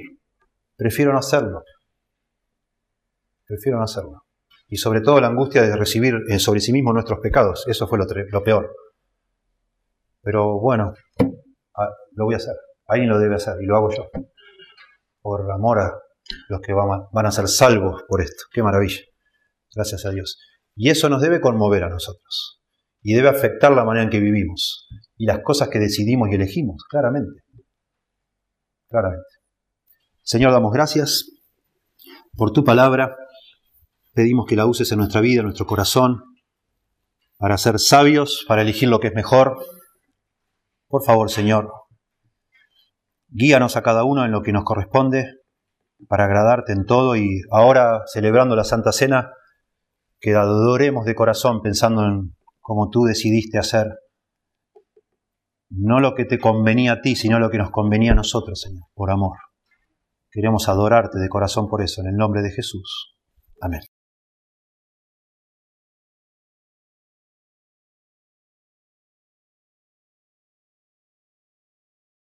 Prefiero no hacerlo. Prefiero no hacerlo y sobre todo la angustia de recibir eh, sobre sí mismo nuestros pecados. Eso fue lo, peor. Pero bueno, ah, lo voy a hacer. Alguien lo debe hacer y lo hago yo. Por amor a los que van a ser salvos por esto. Qué maravilla. Gracias a Dios. Y eso nos debe conmover a nosotros. Y debe afectar la manera en que vivimos. Y las cosas que decidimos y elegimos, claramente. Claramente. Señor, damos gracias por tu palabra pedimos que la uses en nuestra vida, en nuestro corazón, para ser sabios, para elegir lo que es mejor. Por favor, Señor, guíanos a cada uno en lo que nos corresponde, para agradarte en todo y ahora, celebrando la Santa Cena, que adoremos de corazón pensando en cómo tú decidiste hacer, no lo que te convenía a ti, sino lo que nos convenía a nosotros, Señor, por amor. Queremos adorarte de corazón por eso, en el nombre de Jesús. Amén.